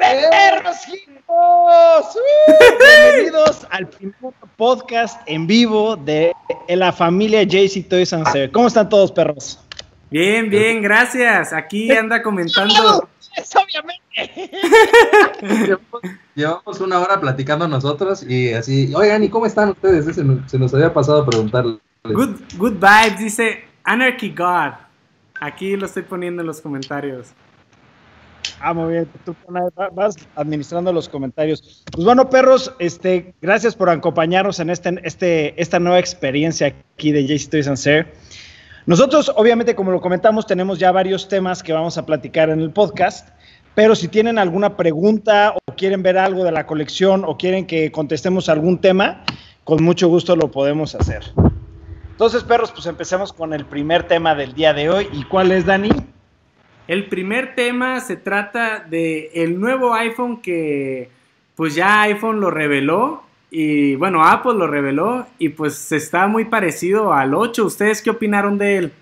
¡Perros chicos! Bienvenidos al primer podcast en vivo de la familia JC Toys and Save. ¿Cómo están todos, perros? Bien, bien, gracias. Aquí anda comentando. Es obviamente. Llevamos una hora platicando nosotros y así, oigan, ¿y cómo están ustedes? Se nos, se nos había pasado a preguntarle. Good, good vibes, dice Anarchy God. Aquí lo estoy poniendo en los comentarios. Ah, muy bien. Tú vas administrando los comentarios. Pues bueno, perros, este, gracias por acompañarnos en este, este, esta nueva experiencia aquí de JC Toys and. Nosotros, obviamente, como lo comentamos, tenemos ya varios temas que vamos a platicar en el podcast, pero si tienen alguna pregunta o quieren ver algo de la colección o quieren que contestemos algún tema, con mucho gusto lo podemos hacer. Entonces, perros, pues empecemos con el primer tema del día de hoy. ¿Y cuál es, Dani? El primer tema se trata de el nuevo iPhone que pues ya iPhone lo reveló y bueno, Apple lo reveló y pues está muy parecido al 8. ¿Ustedes qué opinaron de él?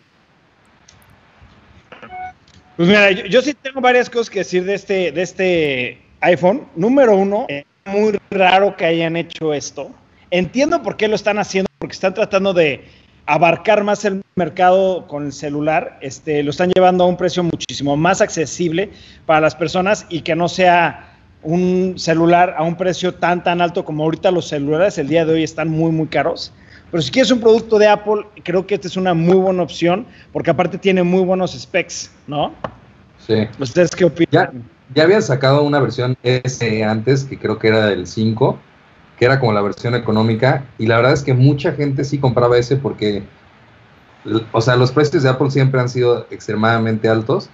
Pues mira, yo, sí tengo varias cosas que decir de este, de este iPhone. Número uno, es muy raro que hayan hecho esto. Entiendo por qué lo están haciendo, porque están tratando de abarcar más el mercado con el celular, este, lo están llevando a un precio muchísimo más accesible para las personas y que no sea un celular a un precio tan tan alto como ahorita los celulares el día de hoy están muy muy caros. Pero si quieres un producto de Apple, creo que esta es una muy buena opción porque aparte tiene muy buenos specs, ¿no? Sí. ¿Ustedes qué opinan? Ya, ya habían sacado una versión S antes, que creo que era del 5, que era como la versión económica, y la verdad es que mucha gente sí compraba ese porque, o sea, los precios de Apple siempre han sido extremadamente altos,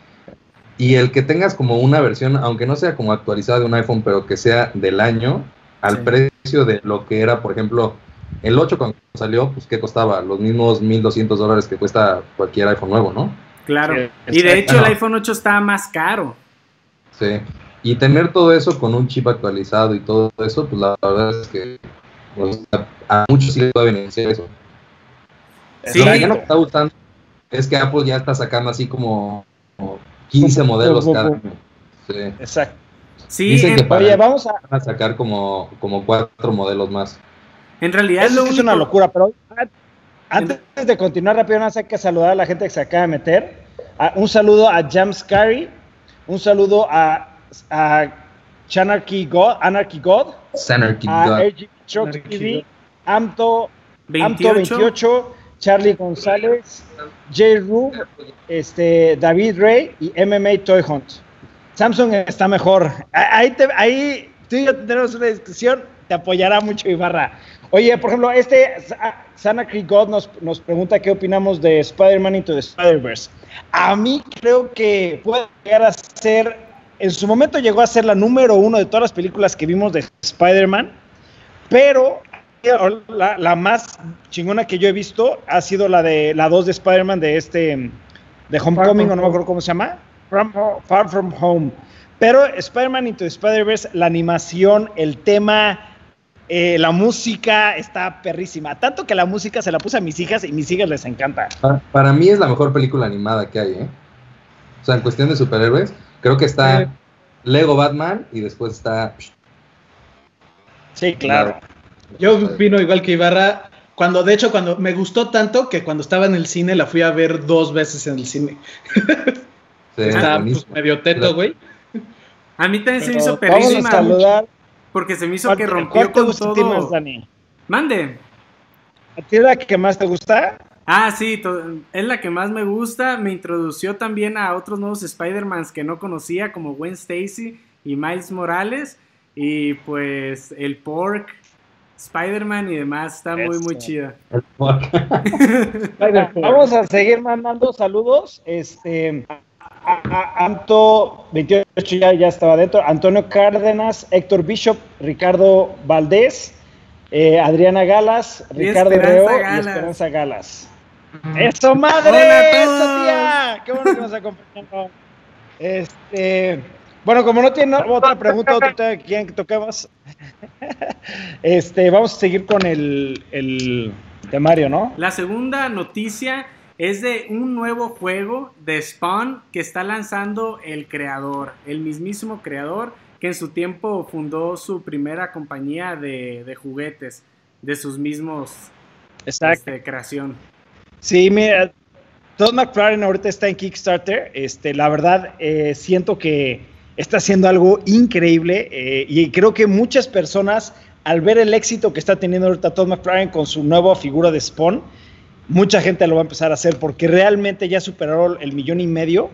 y el que tengas como una versión, aunque no sea como actualizada de un iPhone, pero que sea del año, al Sí. precio de lo que era, por ejemplo, el 8 cuando salió, pues ¿qué costaba? Los mismos 1.200 dólares que cuesta cualquier iPhone nuevo, ¿no? Claro. Sí, y de hecho el iPhone 8 está más caro. Sí. Y tener todo eso con un chip actualizado y todo eso, pues la verdad es que pues, a, a muchos sí les va a beneficiar eso. Sí. Lo que ya no me está gustando es que Apple ya está sacando así como, como 15 modelos cada año. Sí. Exacto. Sí, Dicen que para Oye, vamos a... van a sacar como, como cuatro modelos más. en realidad Eso lo sí es único... una locura, pero an- antes de continuar rápido, nada más hay que saludar a la gente que se acaba de meter. Un saludo a James Carey, un saludo a, a Chanarchy God, Anarchy God, Sanarchy a God. RG Truck Anarchy TV, Amto, 28. Amto 28, Charlie González, J. Ru, este, David Ray y MMA Toy Hunt. Samsung está mejor. Ah, Ahí, te- ahí tú y yo tenemos una discusión, te apoyará mucho Ibarra. Oye, por ejemplo, este Sa- Sanacry God nos, nos pregunta qué opinamos de Spider-Man Into the Spider-Verse. A mí creo que puede llegar a ser, en su momento llegó a ser la número uno de todas las películas que vimos de Spider-Man, pero la, la más chingona que yo he visto ha sido la de la 2 de Spider-Man de este de Homecoming, o no me acuerdo cómo se llama. From Far From Home. Pero Spider-Man Into Spider-Verse, la animación, el tema, eh, la música está perrísima. Tanto que la música se la puse a mis hijas y mis hijas les encanta. Pa- Para mí es la mejor película animada que hay, ¿eh? O sea, en cuestión de superhéroes, creo que está Sí. Lego Batman y después está... Sí, claro. Yo opino igual que Ibarra. Cuando, de hecho, cuando me gustó tanto que cuando estaba en el cine la fui a ver dos veces en el cine. Sí, Estaba pues, medio teto, güey. A mí también se me hizo perrísima saludar. porque se me hizo ¿Cuál, que rompió cuál te con gusta a ti más, todo. Dani? Mande. ¿A ti es la que más te gusta? Ah, sí, es la que más me gusta. Me introdució también a otros nuevos Spider-Mans que no conocía, como Gwen Stacy y Miles Morales. Y pues el Pork, Spider-Man y demás. Está muy, muy chida. Vamos a seguir mandando saludos. Este, a, a- Anto 28 ya, ya estaba dentro. Antonio Cárdenas, Héctor Bishop, Ricardo Valdés, eh, Adriana Galas, Ricardo y. Esperanza Galas. ¡Eso, madre! Hola a ¡Eso, tía! ¡Qué bueno que nos! Este, bueno, como no tiene otra pregunta, otro tema que quieren que toquemos, este, vamos a seguir con el, el temario, ¿no? La segunda noticia es de un nuevo juego de Spawn que está lanzando el creador, el mismísimo creador, que en su tiempo fundó su primera compañía de, juguetes, de sus mismos Exacto. Este, creación. Sí, mira, Todd McFarlane ahorita está en Kickstarter. Este, la verdad, eh, siento que está haciendo algo increíble eh, y creo que muchas personas, al ver el éxito que está teniendo ahorita Todd McFarlane con su nueva figura de Spawn, mucha gente lo va a empezar a hacer porque realmente ya superó el millón y medio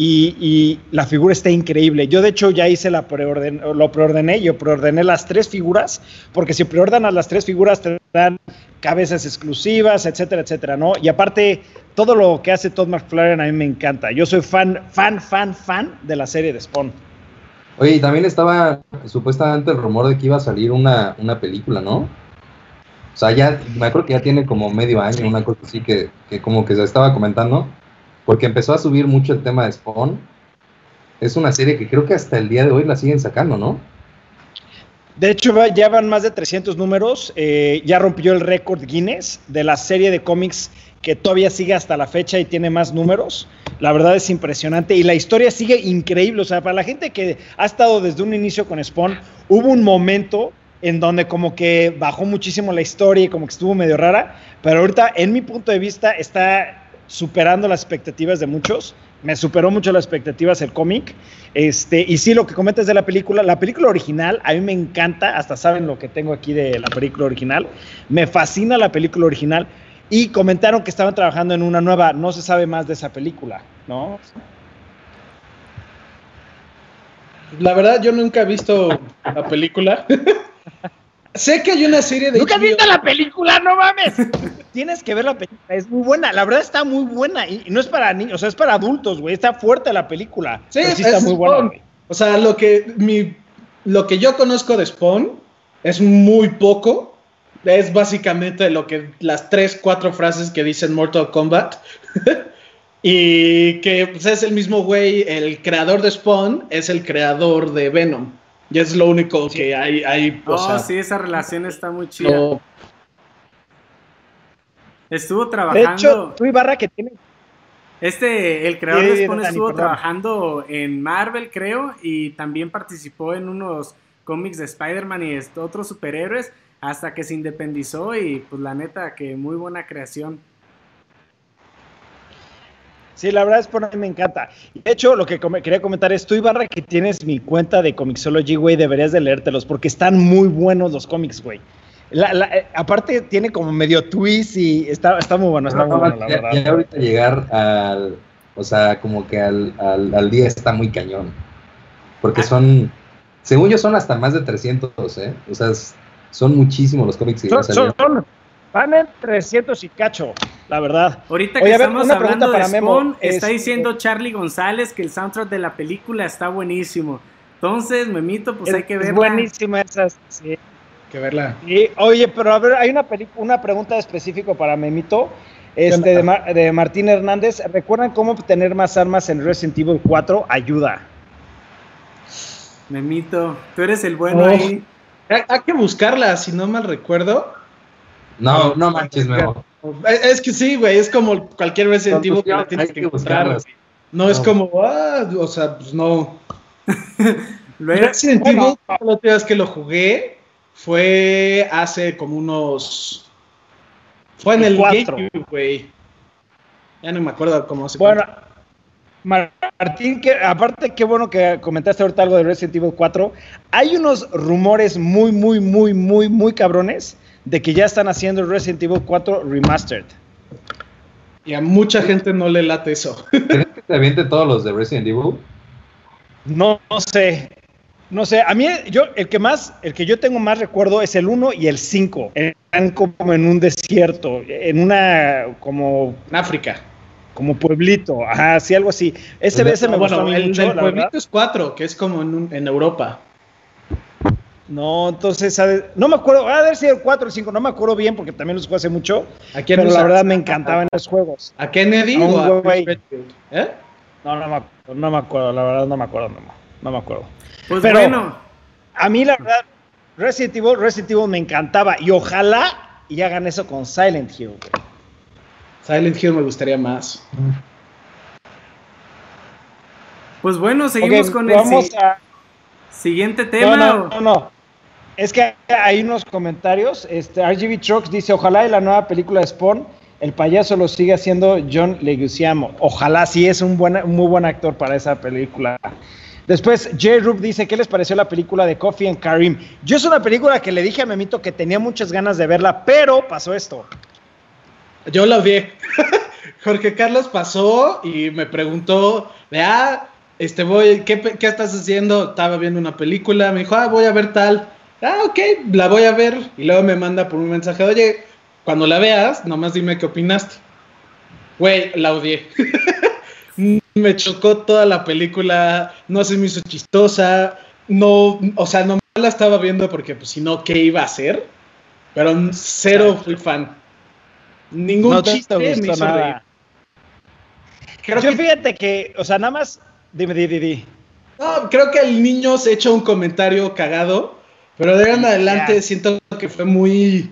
y, la figura está increíble. Yo de hecho ya hice la preorden, lo preordené, yo preordené las tres figuras, porque si preordenas las tres figuras te dan cabezas exclusivas, etcétera, etcétera, ¿no? Y aparte, todo lo que hace Todd McFarlane a mí me encanta. Yo soy fan, fan, fan, fan de la serie de Spawn. Oye, y también estaba supuestamente el rumor de que iba a salir una, una película, ¿no? O sea, ya, me acuerdo que ya tiene como medio año, una cosa así que, que como que se estaba comentando porque empezó a subir mucho el tema de Spawn. Es una serie que creo que hasta el día de hoy la siguen sacando, ¿no? De hecho, ya van más de 300 números. Eh, ya rompió el récord Guinness de la serie de cómics que todavía sigue hasta la fecha y tiene más números. La verdad es impresionante y la historia sigue increíble. O sea, para la gente que ha estado desde un inicio con Spawn, hubo un momento en donde como que bajó muchísimo la historia y como que estuvo medio rara, pero ahorita en mi punto de vista está superando las expectativas de muchos. Me superó mucho las expectativas el cómic. Este, y sí, lo que comentas de la película, la película original, a mí me encanta, hasta saben lo que tengo aquí de la película original. Me fascina la película original. Y comentaron que estaban trabajando en una nueva, no se sabe más de esa película, ¿no? La verdad, yo nunca he visto la película. Sé que hay una serie de. ¿Nunca has visto la película? ¡No mames! Tienes que ver la película, es muy buena. La verdad está muy buena. Y, no es para niños, o sea, es para adultos, güey. Está fuerte la película. Sí, está muy buena. O sea, lo que, mi, lo que yo conozco de Spawn es muy poco. Es básicamente lo que las tres, cuatro frases que dicen Mortal Kombat. y que pues, es el mismo güey, el creador de Spawn es el creador de Venom. Y es lo único que hay. hay oh, sí, esa relación está muy chida. Estuvo trabajando. De hecho, tú Ibarra que tiene. Este, el creador de Spawn estuvo trabajando en Marvel, creo, y también participó en unos cómics de Spider-Man y otros superhéroes, hasta que se independizó y pues la neta que muy buena creación. Sí, la verdad es por mí me encanta. De hecho, lo que quería comentar es, tú Ibarra, que tienes mi cuenta de Comixology, güey, deberías de leértelos porque están muy buenos los cómics, güey. Eh, aparte tiene como medio twist y está, está muy bueno, está muy bueno, la verdad. Ya ahorita llegar al, o sea, como que al, al, día está muy cañón. Porque son, según yo son hasta más de 300, ¿eh? O sea, son muchísimos los cómics que son, son, Van en 300 y cacho, la verdad. Ahorita que estamos hablando de Spawn, está diciendo Charlie González que el soundtrack de la película está buenísimo. Entonces, Memito, pues hay que verla. Es buenísima esa, sí. que verla. Y, oye, pero a ver, hay una, una pregunta específica para Memito. Este, de, de, Martín Hernández. ¿Recuerdan cómo obtener más armas en Resident Evil 4? Ayuda. Memito, tú eres el bueno ahí. Hay que buscarla, si no mal recuerdo. No, no manches, Memo. Es que sí, güey, es como cualquier vez que la tienes que, buscar. No, es como, ah, o sea, pues no. Resident Evil, la última vez que lo jugué fue hace como unos. Fue en el, GameCube, güey. Ya no me acuerdo cómo se Bueno, Martín, que, aparte, qué bueno que comentaste ahorita algo de Resident Evil 4. Hay unos rumores muy, muy, muy, muy, muy cabrones de que ya están haciendo Resident Evil 4 Remastered. Y a mucha gente no le late eso. ¿Crees que te aviente todos los de Resident Evil? No, no, sé. No sé, a mí yo el que más el que yo tengo más recuerdo es el 1 y el 5. Están como en un desierto, en una como en África, como pueblito, ajá, sí algo así. Ese pues ese me bueno, el, mucho, pueblito es 4, que es como en, en Europa. No, entonces, no me acuerdo, a ver si el 4 o 5, no me acuerdo bien porque también los jugué hace mucho. ¿A quién pero la verdad me encantaban los juegos. ¿A Kennedy a o a ¿Eh? No, no me, no me acuerdo, la verdad no me acuerdo, no, no me acuerdo. Pues pero bueno. A mí la verdad, Resident Evil, Resident Evil me encantaba y ojalá y hagan eso con Silent Hill. Silent Hill me gustaría más. Pues bueno, seguimos con el... Siguiente tema. No, no, no, Es que hay unos comentarios. Este, RGB Trucks dice: Ojalá en la nueva película de Spawn el payaso lo siga haciendo John Leguizamo. Ojalá sí es un, buen, muy buen actor para esa película. Después, J. Rube dice, ¿qué les pareció la película de Coffee and Karim? Yo es una película que le dije a Memito que tenía muchas ganas de verla, pero pasó esto. Yo la odié. Jorge Carlos pasó y me preguntó, ah, este, voy, ¿qué, ¿qué, estás haciendo? Estaba viendo una película, me dijo, ah, voy a ver tal. Ah, ok, la voy a ver. Y luego me manda por un mensaje, oye, cuando la veas, nomás dime qué opinaste. Güey, la odié. me chocó toda la película, no se me hizo chistosa, no, o sea, no la estaba viendo porque pues si no, ¿qué iba a hacer? Pero cero fui fan. Ningún no chiste me hizo nada. Creo Yo que... fíjate que, o sea, nada más, dime, di, di, di. No, creo que el niño se echó un comentario cagado, pero de ahí en adelante yeah. siento que fue muy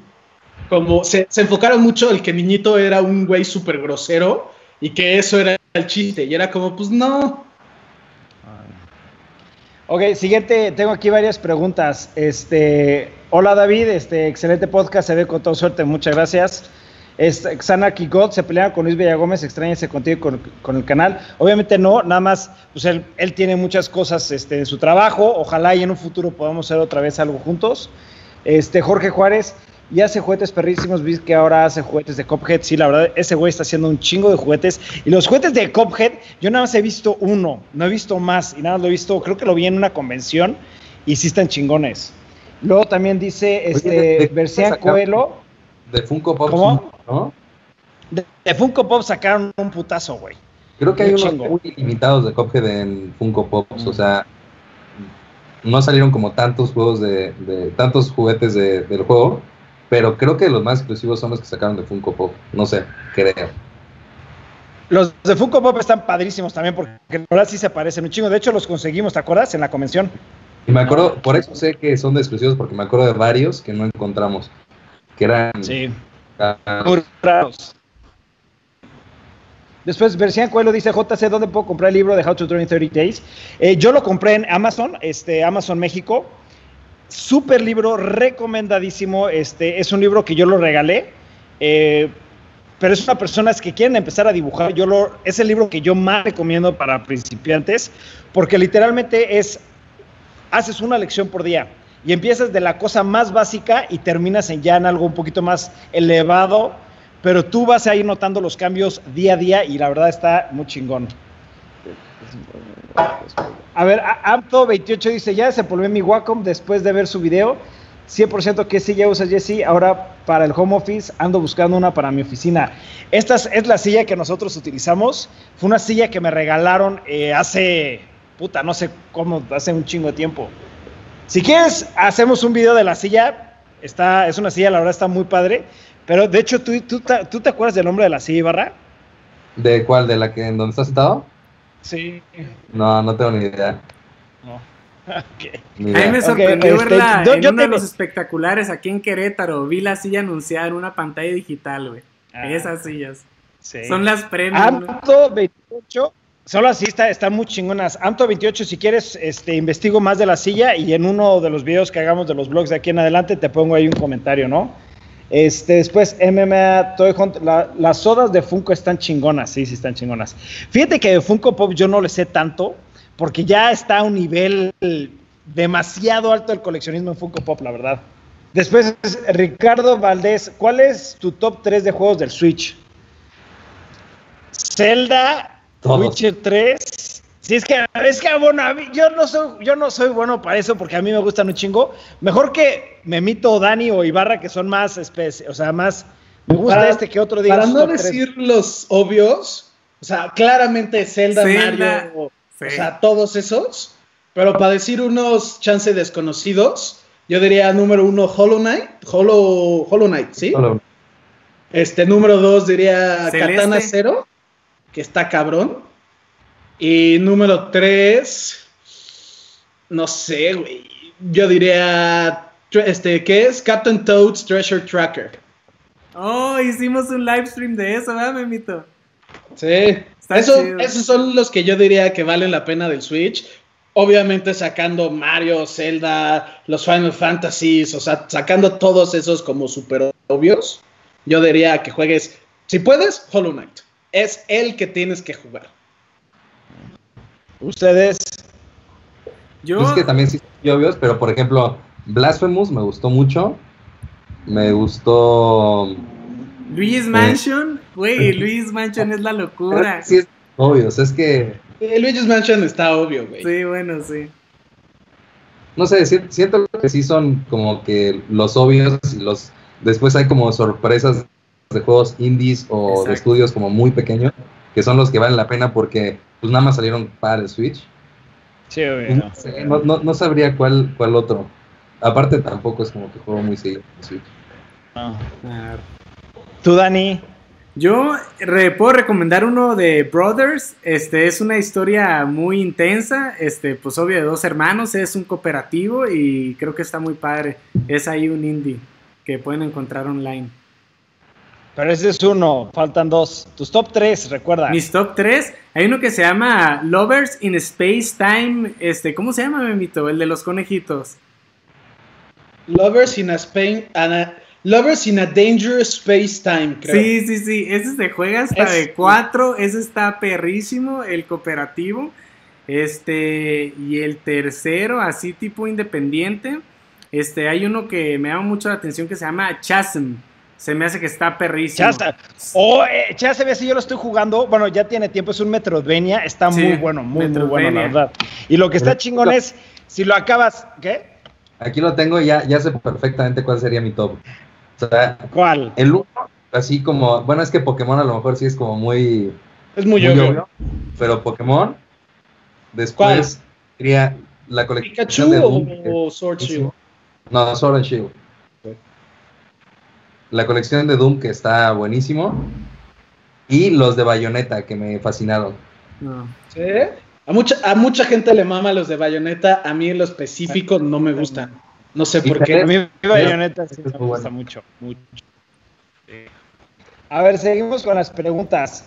como se, se, enfocaron mucho el que niñito era un güey súper grosero y que eso era el chiste. Y era como, pues no. Ok, siguiente, tengo aquí varias preguntas. Este, hola David, este, excelente podcast, se ve con toda suerte, muchas gracias. Este, Xanarchy God se pelearon con Luis Villagómez, extrañase contigo con, con, el canal. Obviamente no, nada más, pues él, él tiene muchas cosas este, en su trabajo. Ojalá y en un futuro podamos hacer otra vez algo juntos. Este, Jorge Juárez, y hace juguetes perrísimos. Vi que ahora hace juguetes de Cophead. Sí, la verdad, ese güey está haciendo un chingo de juguetes. Y los juguetes de Cophead, yo nada más he visto uno, no he visto más. Y nada más lo he visto, creo que lo vi en una convención. Y sí están chingones. Luego también dice este Bercian Coelho. De Funko Pop, ¿Cómo? ¿no? De, de, Funko Pop sacaron un putazo, güey. Creo que hay unos muy limitados de Cophead en Funko Pops. Mm. O sea, no salieron como tantos juegos de, de tantos juguetes de, del juego pero creo que los más exclusivos son los que sacaron de Funko Pop. No sé, creo. Los de Funko Pop están padrísimos también porque en verdad sí se parecen un chingo. De hecho, los conseguimos, ¿te acuerdas? En la convención. Y me acuerdo, por eso sé que son de exclusivos porque me acuerdo de varios que no encontramos. Que eran. Sí. Muy raros. Después, Versian Coelho dice, JC, ¿dónde puedo comprar el libro de How to Draw in 30 Days? Eh, yo lo compré en Amazon, este, Amazon México. Súper libro, recomendadísimo. Este, es un libro que yo lo regalé. Eh, pero es una personas que quieren empezar a dibujar. Yo lo, es el libro que yo más recomiendo para principiantes, porque literalmente es, haces una lección por día y empiezas de la cosa más básica y terminas en ya en algo un poquito más elevado, pero tú vas a ir notando los cambios día a día y la verdad está muy chingón. A ver, Amto28 dice, ya desempolvé mi Wacom después de ver su video. 100% que sí ya usa Jesse. Ahora para el home office ando buscando una para mi oficina. Esta es la silla que nosotros utilizamos. Fue una silla que me regalaron eh, hace, puta, no sé cómo, hace un chingo de tiempo. Si quieres, hacemos un video de la silla. Está, es una silla, la verdad está muy padre. Pero de hecho, ¿tú, tú, tú te acuerdas del nombre de la silla, Ibarra? ¿De cuál? ¿De la que en donde estás sentado? Sí. No, no tengo ni idea. No. Okay. A mí me sorprendió okay, verla este, en yo uno de los espectaculares aquí en Querétaro. Vi la silla anunciada en una pantalla digital, güey. Ah, Esas sillas. Sí. Son las premios. Amto 28. Solo así está, están muy chingonas. Amto 28, si quieres, este, investigo más de la silla y en uno de los videos que hagamos de los blogs de aquí en adelante te pongo ahí un comentario, ¿no? Este, después, MMA Toy Hunt, la, las sodas de Funko están chingonas, sí, sí están chingonas. Fíjate que de Funko Pop yo no le sé tanto, porque ya está a un nivel demasiado alto el coleccionismo en Funko Pop, la verdad. Después, Ricardo Valdés, ¿cuál es tu top 3 de juegos del Switch? Zelda, Todos. Witcher 3 Sí, es que, es que bueno, yo no soy, yo no soy bueno para eso porque a mí me gustan un chingo. Mejor que Memito, Dani o Ibarra, que son más especies, o sea, más. Me gusta para, este que otro día. Para no decir los obvios, o sea, claramente Zelda, Zelda Mario, o, sí. o sea, todos esos. Pero para decir unos chance desconocidos, yo diría número uno Hollow Knight, Hollow, Hollow Knight, ¿sí? Hollow. Este número dos diría Celeste. Katana Zero, que está cabrón. Y número 3, no sé, güey. Yo diría, este, ¿qué es? Captain Toad's Treasure Tracker. Oh, hicimos un live stream de eso, ¿verdad, Memito? Sí. Eso, esos son los que yo diría que valen la pena del Switch. obviamente sacando Mario, Zelda, los Final Fantasies, o sea, sacando todos esos como super obvios, yo diría que juegues, si puedes, Hollow Knight. Es el que tienes que jugar. Ustedes. Yo. Es que también sí obvios, pero por ejemplo, Blasphemous me gustó mucho. Me gustó. Luis Mansion, güey, Luis Mansion es la locura. Sí, es obvio, es que. Luis Mansion está obvio, güey. Sí, bueno, sí. No sé, siento que sí son como que los obvios y los. Después hay como sorpresas de juegos indies o de estudios como muy pequeños, que son los que valen la pena porque pues nada más salieron para el Switch. Sí, obvio. No, no, sabría cuál, cuál otro. Aparte tampoco es como que juego muy seguido en Switch. ¿Tú, Dani? Yo puedo recomendar uno de Brothers. Este es una historia muy intensa. Este, pues obvio de dos hermanos. Es un cooperativo y creo que está muy padre. Es ahí un indie que pueden encontrar online. Pero ese es uno, faltan dos. Tus top tres, recuerda. Mis top tres, hay uno que se llama Lovers in Space Time. Este, ¿cómo se llama, Memito? El de los conejitos. Lovers in a Spain. Lovers in a Dangerous Space Time, creo. Sí, sí, sí. Ese se juega hasta de cuatro. Ese está perrísimo, el cooperativo. Este, y el tercero, así tipo independiente. Este, hay uno que me llama mucho la atención que se llama Chasm. Se me hace que está perrísimo. Ya Oh, eh, ya se ve si yo lo estoy jugando. Bueno, ya tiene tiempo, es un Metroidvania. Está muy bueno, muy, muy bueno, la verdad. Y lo que está chingón es, si lo acabas, ¿qué? Aquí lo tengo y ya, ya sé perfectamente cuál sería mi top. O sea, ¿Cuál? El uno, así como, bueno, es que Pokémon a lo mejor sí es como muy... Es muy, obvio. Pero Pokémon, después sería la colección de o Sword Shield? No, Sword and Shield la colección de Doom que está buenísimo y los de Bayonetta que me fascinaron. ¿Sí? A mucha, a mucha gente le mama los de Bayonetta, a mí en lo específico no me gustan. No sé por qué. A mí Bayonetta sí me gusta mucho, mucho. A ver, seguimos con las preguntas.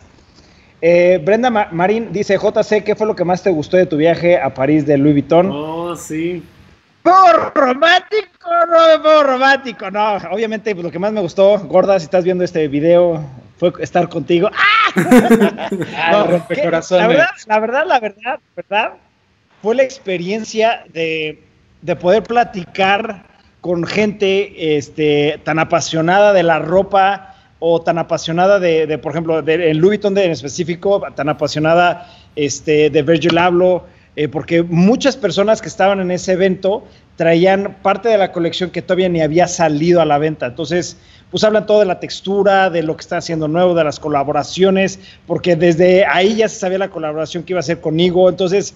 Eh, Brenda Marín dice, JC, ¿qué fue lo que más te gustó de tu viaje a París de Louis Vuitton? Oh, sí. ¡Por romántico! No, por romántico, no. Obviamente, pues, lo que más me gustó, Gorda, si estás viendo este video, fue estar contigo. ¡Ah! no, la verdad, la verdad, la verdad, verdad, fue la experiencia de, de poder platicar con gente este, tan apasionada de la ropa o tan apasionada de, de por ejemplo, de, en Louis Vuitton en específico, tan apasionada este, de Virgil Abloh eh, porque muchas personas que estaban en ese evento traían parte de la colección que todavía ni había salido a la venta. Entonces, pues hablan todo de la textura, de lo que está haciendo nuevo, de las colaboraciones, porque desde ahí ya se sabía la colaboración que iba a hacer conmigo. Entonces,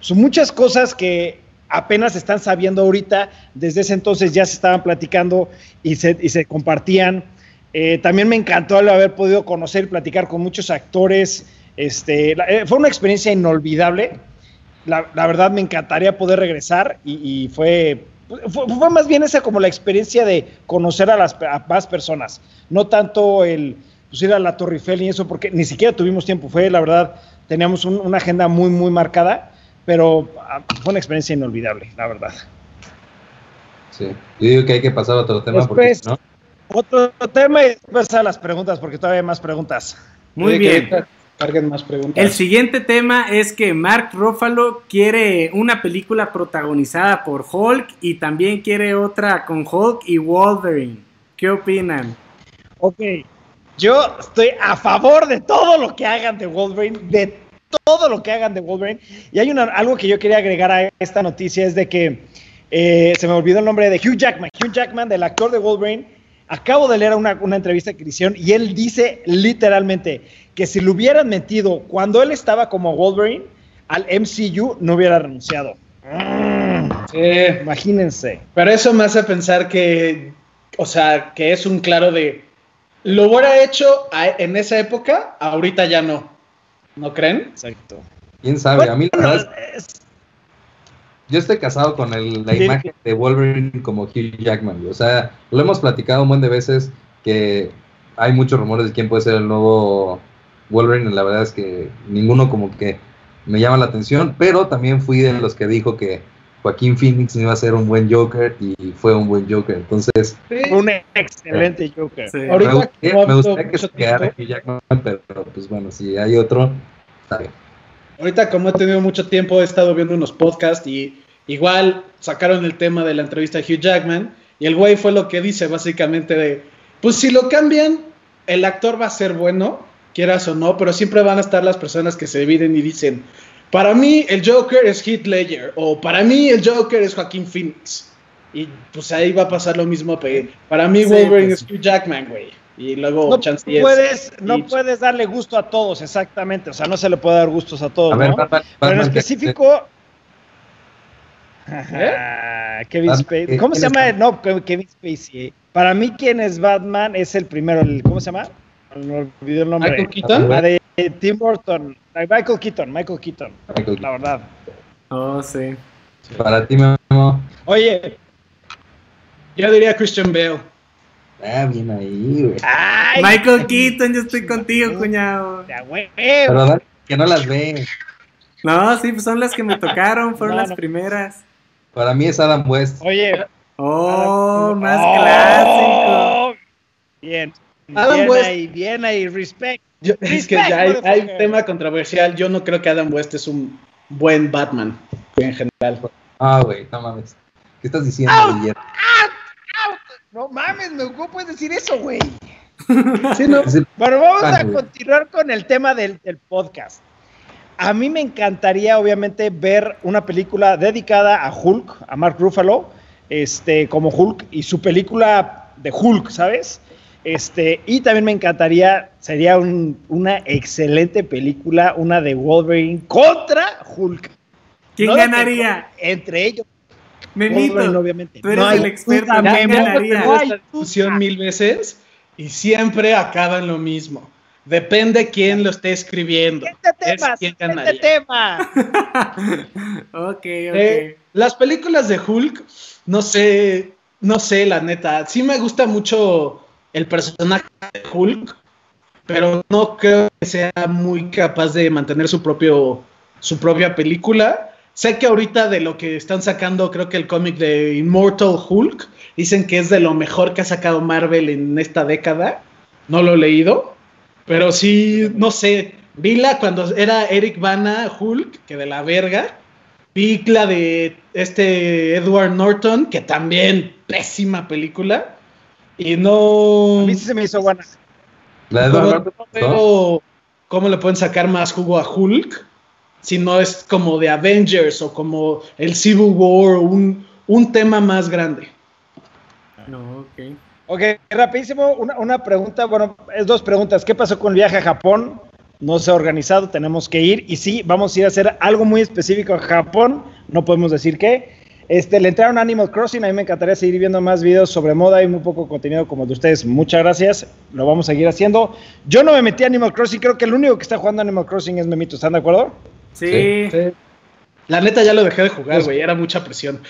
son muchas cosas que apenas están sabiendo ahorita, desde ese entonces ya se estaban platicando y se, y se compartían. Eh, también me encantó haber podido conocer y platicar con muchos actores. Este, eh, fue una experiencia inolvidable la, verdad me encantaría poder regresar y, fue, fue, más bien esa como la experiencia de conocer a las más personas, no tanto el pues, ir a la Torre Eiffel y eso, porque ni siquiera tuvimos tiempo, fue la verdad, teníamos una agenda muy, muy marcada, pero ah, fue una experiencia inolvidable, la verdad. Sí, yo digo que hay que pasar a otro tema. Después, porque, ¿no? Otro tema y después a las preguntas, porque todavía hay más preguntas. Muy bien. Carguen más preguntas. El siguiente tema es que Mark Ruffalo quiere una película protagonizada por Hulk y también quiere otra con Hulk y Wolverine. ¿Qué opinan? Ok, yo estoy a favor de todo lo que hagan de Wolverine, de todo lo que hagan de Wolverine. Y hay una, algo que yo quería agregar a esta noticia, es de que eh, se me olvidó el nombre de Hugh Jackman. Hugh Jackman, del actor de Wolverine, acabo de leer una, una entrevista que hicieron y él dice literalmente que si lo hubieran metido cuando él estaba como Wolverine al MCU, no hubiera renunciado. Sí. Imagínense. Pero eso me hace pensar que, o sea, que es un claro de, lo hubiera hecho en esa época, ahorita ya no. ¿No creen? Exacto. ¿Quién sabe? a mí Yo estoy casado con la imagen de Wolverine como Hugh Jackman. O sea, lo hemos platicado un buen de veces que hay muchos rumores de quién puede ser el nuevo Wolverine, la verdad es que ninguno como que me llama la atención, pero también fui de los que dijo que Joaquín Phoenix iba a ser un buen Joker y fue un buen Joker. Entonces, un excelente Joker. Ahorita me, me gustaría que se quedara Hugh Jackman, pero pues bueno, si hay otro, está bien. Ahorita, como he tenido mucho tiempo, he estado viendo unos podcasts y igual sacaron el tema de la entrevista a Hugh Jackman y el güey fue lo que dice básicamente de, pues si lo cambian, el actor va a ser bueno, quieras o no, pero siempre van a estar las personas que se dividen y dicen, para mí el Joker es Heath Ledger o para mí el Joker es Joaquín Phoenix. Y pues ahí va a pasar lo mismo. Para mí Wolverine pues. es Hugh Jackman, güey. Y luego no puedes, no puedes darle gusto a todos, exactamente. O sea, no se le puede dar gustos a todos. Pero en específico. ¿Eh? Kevin Spacey. ¿Cómo se llama? No, Kevin Spacey. Para mí, quien es Batman es el primero. ¿Cómo se llama? No olvidé el nombre. Michael Keaton. La de Tim Burton. Michael Keaton, Michael Keaton. La verdad. Oh, sí. Para ti, Memo. Oye. Yo diría Christian Bale. Ah, bien ahí, güey. Michael Keaton, yo estoy contigo, cuñado. Ya, güey. Pero que no las ve. No, sí, pues son las que me tocaron, fueron las primeras. Para mí es Adam West. Oye. Oh, más oh, clásico. Bien. Adam bien West. ahí, bien ahí, respect. es que ya hay, un tema controversial. Yo no creo que Adam West es un buen Batman en general. Ah, güey, no mames. ¿Qué estás diciendo, No mames, ¿cómo puedes decir eso, güey? sí, no. Bueno, vamos a continuar con el tema del, del podcast. A mí me encantaría, obviamente, ver una película dedicada a Hulk, a Mark Ruffalo, este, como Hulk, y su película de Hulk, ¿sabes? Este, y también me encantaría, sería una excelente película, una de Wolverine contra Hulk. ¿Quién ganaría? entre ellos. Memito, obviamente. Tú eres no el experto. ¿Quién ganaría? No hay discusión mil veces y siempre acaba en lo mismo. Depende quién lo esté escribiendo. Siguiente tema, es tema. ok, ok. Eh, las películas de Hulk, no sé, no sé, la neta. Sí me gusta mucho el personaje de Hulk, pero no creo que sea muy capaz de mantener su propio su propia película. Sé que ahorita de lo que están sacando, creo que el cómic de Immortal Hulk, dicen que es de lo mejor que ha sacado Marvel en esta década. No lo he leído, pero sí, no sé, vi la cuando era Eric Bana Hulk, que de la verga. Vi la de este Edward Norton, que también pésima película. Y no. A mí sí se me hizo buena. La de. No cómo le pueden sacar más jugo a Hulk. Si no es como de Avengers o como el Civil War, un, un tema más grande. No, ok. Ok, rapidísimo, una, una, pregunta, bueno, es dos preguntas. ¿Qué pasó con el viaje a Japón? No se ha organizado, tenemos que ir. Y sí, vamos a ir a hacer algo muy específico a Japón, no podemos decir qué. Este, le entraron Animal Crossing, a mí me encantaría seguir viendo más videos sobre moda y muy poco contenido como el de ustedes. Muchas gracias, lo vamos a seguir haciendo. Yo no me metí a Animal Crossing, creo que el único que está jugando Animal Crossing es Memito, ¿están de acuerdo? Sí. sí. La neta ya lo dejé de jugar, güey, era mucha presión.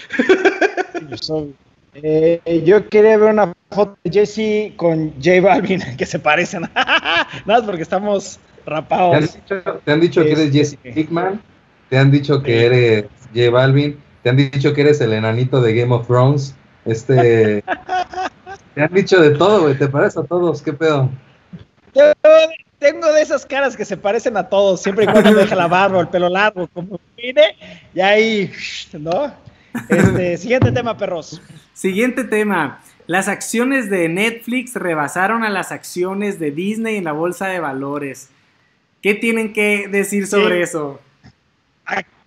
Eh, yo quería ver una foto de Jesse con J Balvin que se parecen. Nada más porque estamos rapados. ¿Te han dicho, que eres Jesse este, Hickman? ¿Te han dicho que eres J Balvin? ¿Te han dicho que eres el enanito de Game of Thrones? Este. Te han dicho de todo, güey. Te pareces a todos. ¿Qué pedo? Tengo de esas caras que se parecen a todos, siempre y cuando deja la barba el pelo largo, como mire, y ahí, ¿no? Este, siguiente tema, perros. Siguiente tema. Las acciones de Netflix rebasaron a las acciones de Disney en la bolsa de valores. ¿Qué tienen que decir sobre eso?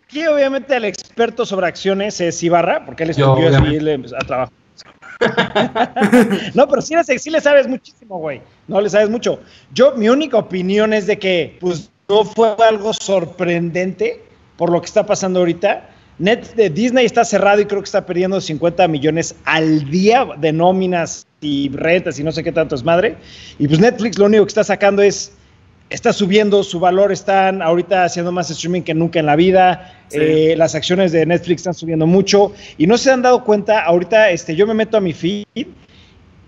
Aquí, obviamente, el experto sobre acciones es Ibarra, porque él estudió y él a trabajar. no, pero sí, sí le sabes muchísimo, güey. No le sabes mucho. Yo, mi única opinión es de que, pues, no fue algo sorprendente por lo que está pasando ahorita Net de Disney está cerrado y creo que está perdiendo 50 millones al día de nóminas y rentas y no sé qué tanto es madre. Y pues Netflix lo único que está sacando es, está subiendo su valor, están ahorita haciendo más streaming que nunca en la vida. Eh, las acciones de Netflix están subiendo mucho y no se han dado cuenta, ahorita este, yo me meto a mi feed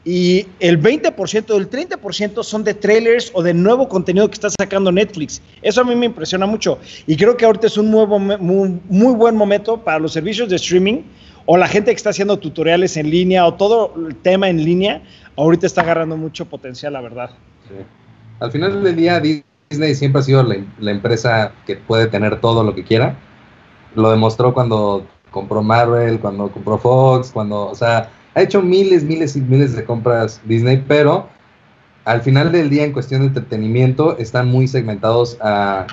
y el 20%, el 30% son de trailers o de nuevo contenido que está sacando Netflix. Eso a mí me impresiona mucho. Y creo que ahorita es un nuevo, muy, muy buen momento para los servicios de streaming o la gente que está haciendo tutoriales en línea o todo el tema en línea. Ahorita está agarrando mucho potencial, la verdad. Al final del día, Disney siempre ha sido la, empresa que puede tener todo lo que quiera. Lo demostró cuando compró Marvel, cuando compró Fox, cuando, o sea, ha hecho miles, miles y miles de compras Disney, pero al final del día en cuestión de entretenimiento están muy segmentados a,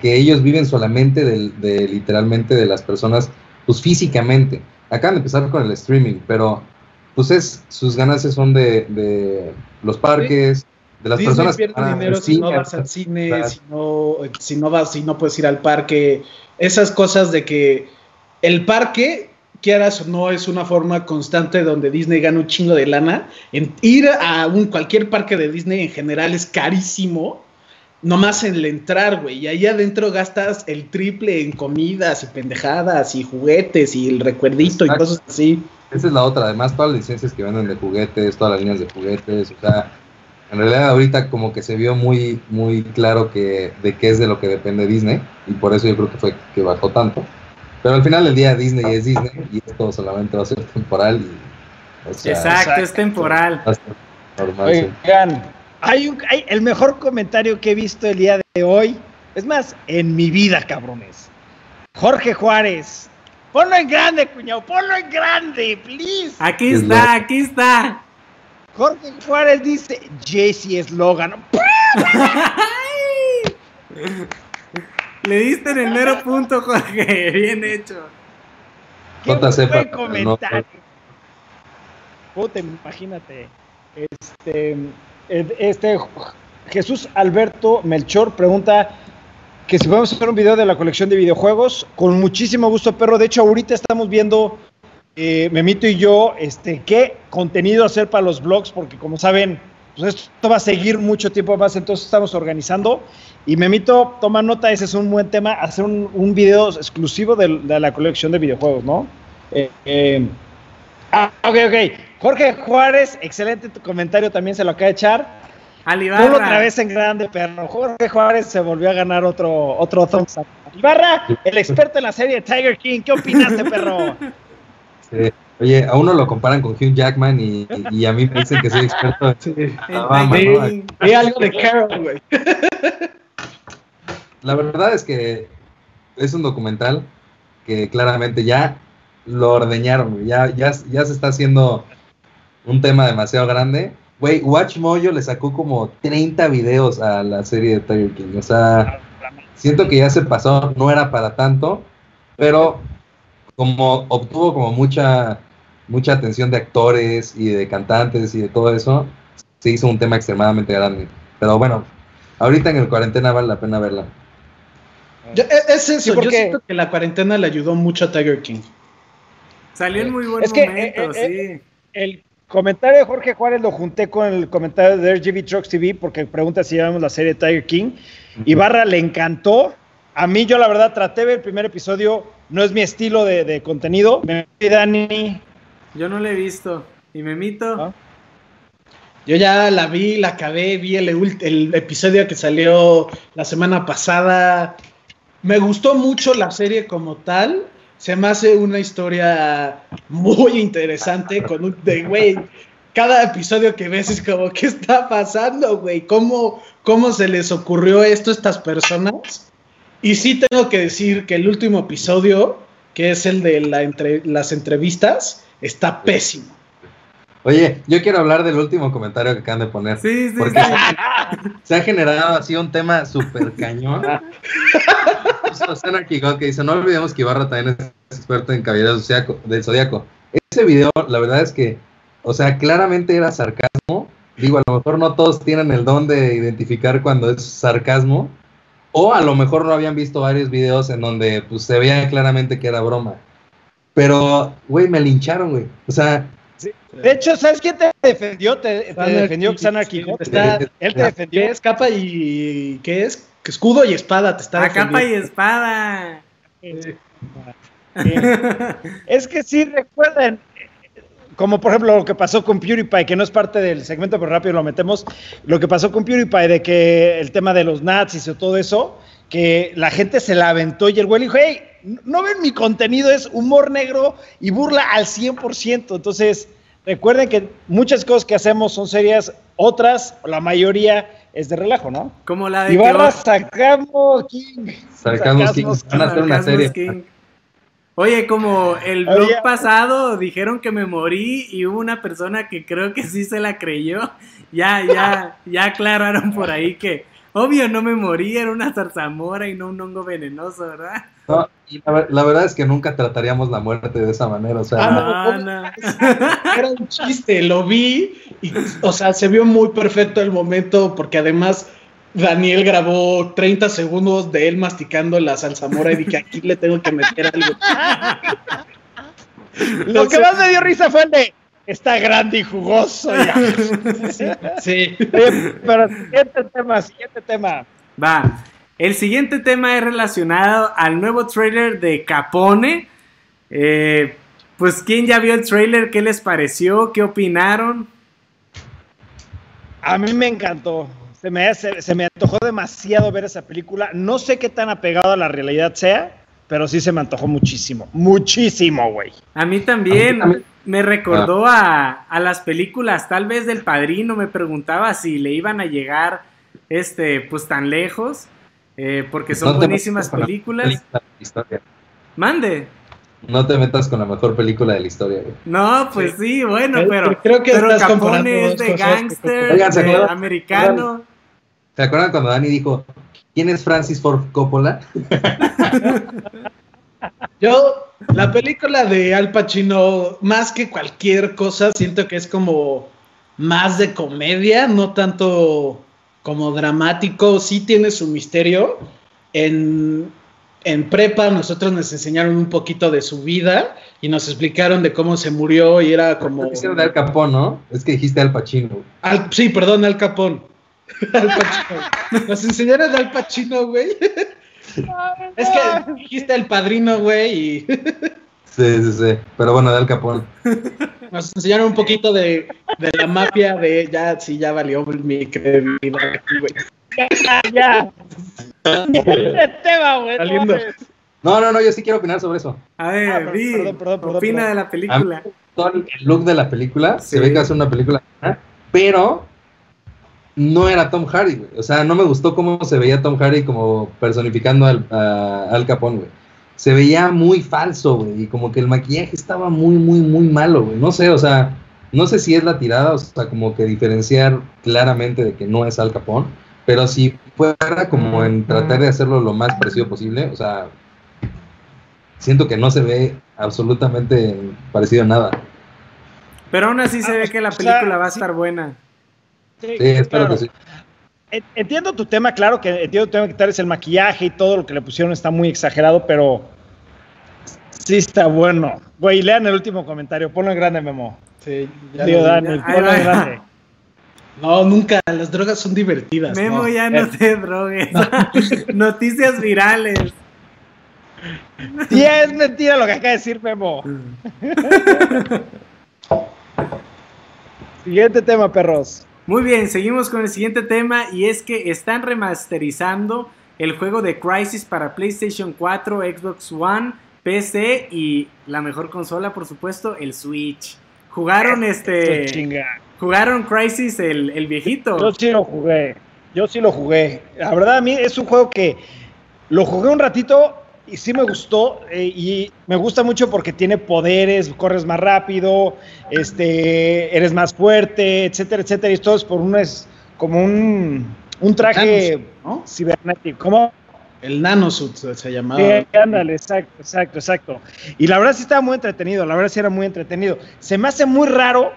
que ellos viven solamente de, literalmente de las personas, pues físicamente. Acaban de empezar con el streaming, pero pues es, sus ganancias son de, los parques, de las personas que dinero si no vas al cine, si no, si no vas, si no puedes ir al parque, esas cosas de que el parque quieras o no, es una forma constante donde Disney gana un chingo de lana. En ir a un, cualquier parque de Disney en general es carísimo. Nomás en el entrar, güey. Y ahí adentro gastas el triple en comidas y pendejadas y juguetes y el recuerdito y cosas así. Esa es la otra. Además, todas las licencias que venden de juguetes, todas las líneas de juguetes. O sea, en realidad ahorita como que se vio muy, muy claro que de qué es de lo que depende Disney. Y por eso yo creo que fue que bajó tanto. Pero al final del día Disney es Disney y esto solamente va a ser temporal. exacto, es temporal. Oigan, hay, un, hay el mejor comentario que he visto el día de hoy. Es más, en mi vida, cabrones. Jorge Juárez. Ponlo en grande, cuñado. Ponlo en grande, please. Aquí está, aquí está. Jorge Juárez dice, Jesse Slogan. Le diste en el mero punto, Jorge. Bien hecho. Qué buen comentario. imagínate. Este, este Jesús Alberto Melchor pregunta que si podemos hacer un video de la colección de videojuegos. Con muchísimo gusto, perro. De hecho, ahorita estamos viendo, eh, Memito y yo, este, qué contenido hacer para los blogs, porque como saben, pues esto va a seguir mucho tiempo más, entonces estamos organizando. Y Memito, toma nota, ese es un buen tema, hacer un, un video exclusivo de, la colección de videojuegos, ¿no? Eh, eh, ah, ok, ok. Jorge Juárez, excelente tu comentario, también se lo acaba de echar. Alibarra. otra vez en grande, perro. Jorge Juárez se volvió a ganar otro, otro thumbs up. Ibarra, el experto en la serie Tiger King, ¿qué opinaste, perro? Sí. Oye, a uno lo comparan con Hugh Jackman y, y a mí me dicen que soy experto en sí. algo de Carol, güey. La verdad es que es un documental que claramente ya lo ordeñaron, ya, ya, ya se está haciendo un tema demasiado grande. Güey, Watch Mojo le sacó como 30 videos a la serie de Tiger King. O sea, siento que ya se pasó, no era para tanto, pero como obtuvo como mucha mucha atención de actores y de cantantes y de todo eso, se hizo un tema extremadamente grande. Pero bueno, ahorita en el cuarentena vale la pena verla. Yo, e, es eso, porque... yo siento que la cuarentena le ayudó mucho a Tiger King. Salió en muy buen es que, momento, eh, eh, sí. El comentario de Jorge Juárez lo junté con el comentario de RGB Trucks TV porque pregunta si llevamos la serie Tiger King. Y Barra le encantó. A mí yo la verdad traté de ver el primer episodio, no es mi estilo de, de contenido. Me Dani, yo no la he visto. ¿Y me mito? Yo ya la vi, la acabé, vi el, el episodio que salió la semana pasada. Me gustó mucho la serie como tal. Se me hace una historia muy interesante con un de güey. Cada episodio que ves es como, ¿qué está pasando, güey? ¿Cómo, ¿Cómo se les ocurrió esto a estas personas? Y sí tengo que decir que el último episodio, que es el de la entre, las entrevistas, Está pésimo. Oye, yo quiero hablar del último comentario que acaban de poner. Sí, sí, porque Se, ha generado así un tema súper cañón. que dice, no olvidemos que Ibarra también es experto en caballeros del zodiaco. Ese video, la verdad es que, o sea, claramente era sarcasmo. Digo, a lo mejor no todos tienen el don de identificar cuando es sarcasmo. O a lo mejor no habían visto varios videos en donde pues, se veía claramente que era broma. Pero, güey, me lincharon, güey. O sea. De hecho, ¿sabes quién te defendió? Te, defendió Xanar Quijote. él te defendió. ¿Qué es capa y. ¿Qué es? Escudo y espada te está A capa y espada. es que sí, recuerden. Como por ejemplo lo que pasó con PewDiePie, que no es parte del segmento, pero rápido lo metemos, lo que pasó con PewDiePie de que el tema de los nazis y todo eso, que la gente se la aventó y el güey dijo, hey, no ven mi contenido, es humor negro y burla al 100%. Entonces, recuerden que muchas cosas que hacemos son serias, otras, la mayoría es de relajo, ¿no? Como la de Ibarra sacamos King. Sacamos King. Van a hacer una serie. King. Oye, como el blog pasado dijeron que me morí y hubo una persona que creo que sí se la creyó. Ya, ya, ya aclararon por ahí que obvio no me morí, era una zarzamora y no un hongo venenoso, ¿verdad? No, y la, verdad es que nunca trataríamos la muerte de esa manera, o sea, ah, era un chiste, lo vi y, o sea, se vio muy perfecto el momento porque además Daniel grabó 30 segundos de él masticando la salsamora y dije, aquí le tengo que meter algo. Lo que más me dio risa fue el de, está grande y jugoso. Sí. pero siguiente tema, siguiente tema. Va. El siguiente tema es relacionado al nuevo trailer de Capone. Eh, pues, ¿quién ya vio el trailer? ¿Qué les pareció? ¿Qué opinaron? A mí me encantó. Se me, se, me antojó demasiado ver esa película. No sé qué tan apegado a la realidad sea, pero sí se me antojó muchísimo. Muchísimo, güey. A mí también. Me recordó a, a, las películas, tal vez del padrino. Me preguntaba si le iban a llegar este, pues tan lejos. Eh, porque son buenísimas películas. Mande. No te metas con la mejor película de la historia, güey. No, pues sí, bueno, pero, creo que pero Capone es de gangster, americano. ¿Se acuerdan cuando Dani dijo, ¿quién es Francis Ford Coppola? Yo, la película de Al Pacino, más que cualquier cosa, siento que es como más de comedia, no tanto como dramático, sí tiene su misterio. En, en prepa nosotros nos enseñaron un poquito de su vida y nos explicaron de cómo se murió y era como... Hicieron de Al Capón, ¿no? Es que dijiste Al Pacino. sí, perdón, Al Capón. Al Pacino. Nos enseñaron de Al Pacino, güey. es que dijiste el padrino, güey, y... Sí, sí, sí. Pero bueno, de Al Capón. Nos enseñaron un poquito de, de la mafia de ya, sí, ya valió mi credibilidad aquí, güey. Ya, Este tema, güey. No, no, no, yo sí quiero opinar sobre eso. A ver, ah, vi, perdón, perdón, perdón, opina de la película. El look de la película, se ve que hace una película, pero no era Tom Hardy, güey. O sea, no me gustó cómo se veía Tom Hardy como personificando al, al Capón, güey se veía muy falso, güey, y como que el maquillaje estaba muy, muy, muy malo, güey. No sé, o sea, no sé si es la tirada, o sea, como que diferenciar claramente de que no es Al Capón, pero si fuera como en tratar de hacerlo lo más parecido posible, o sea, siento que no se ve absolutamente parecido a nada. Pero aún así se ve que la película va a estar buena. Sí, espero que sí. Entiendo tu tema, claro que entiendo tu tema que tal es el maquillaje y todo lo que le pusieron está muy exagerado, pero sí está bueno. Güey, lean el último comentario, ponlo en grande, Memo. Sí, ya Dani, ponlo en grande. No, nunca, las drogas son divertidas. Memo, ya no te drogues. Noticias virales. Sí, es mentira lo que acaba de decir Memo. Siguiente tema, perros. Muy bien, seguimos con el siguiente tema y es que están remasterizando el juego de Crisis para PlayStation 4, Xbox One, PC y la mejor consola, por supuesto, el Switch. Jugaron este. Jugaron Crisis el, el viejito. Yo sí lo jugué. Yo sí lo jugué. La verdad, a mí es un juego que lo jugué un ratito y sí me gustó eh, y me gusta mucho porque tiene poderes, corres más rápido, este, eres más fuerte, etcétera, etcétera. Y esto es por un es como un, un traje cibernético. ¿Cómo? El nanosuit se llamaba. Sí, ándale, exacto, exacto, exacto. Y la verdad sí estaba muy entretenido, la verdad sí era muy entretenido. Se me hace muy raro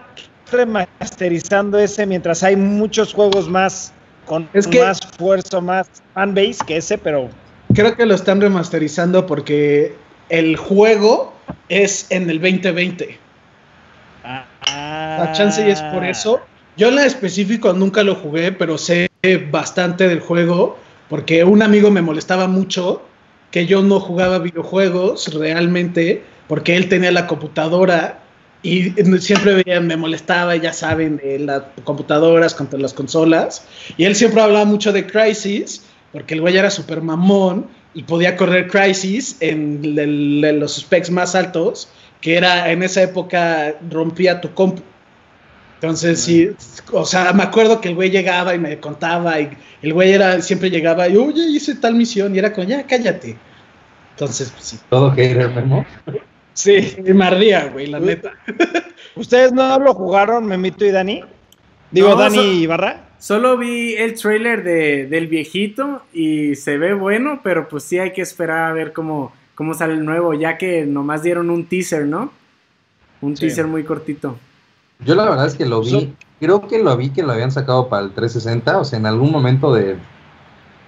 remasterizando ese mientras hay muchos juegos más con más fuerza, más fanbase que ese, pero creo que lo están remasterizando porque el juego es en el 2020. Ah, La chance y es por eso. Yo en la específico nunca lo jugué, pero sé bastante del juego porque un amigo me molestaba mucho que yo no jugaba videojuegos realmente porque él tenía la computadora y siempre me molestaba, ya saben, de las computadoras contra las consolas. Y él siempre hablaba mucho de Crisis, porque el güey era súper mamón y podía correr Crisis en los specs más altos, que era en esa época rompía tu compu. Entonces, sí, o sea, me acuerdo que el güey llegaba y me contaba, y el güey era, siempre llegaba y, oye, hice tal misión, y era con, ya, cállate. Entonces, pues, sí. Todo hater, Memo. Sí, me ardía, güey, la neta. ¿Ustedes no lo jugaron, Memito y Dani? Digo, Dani y Barra. Solo vi el trailer de, del viejito y se ve bueno, pero pues sí hay que esperar a ver cómo, cómo sale el nuevo, ya que nomás dieron un teaser, ¿no? Un teaser muy cortito. Yo la verdad es que lo vi, creo que lo vi que lo habían sacado para el 360, o sea, en algún momento de...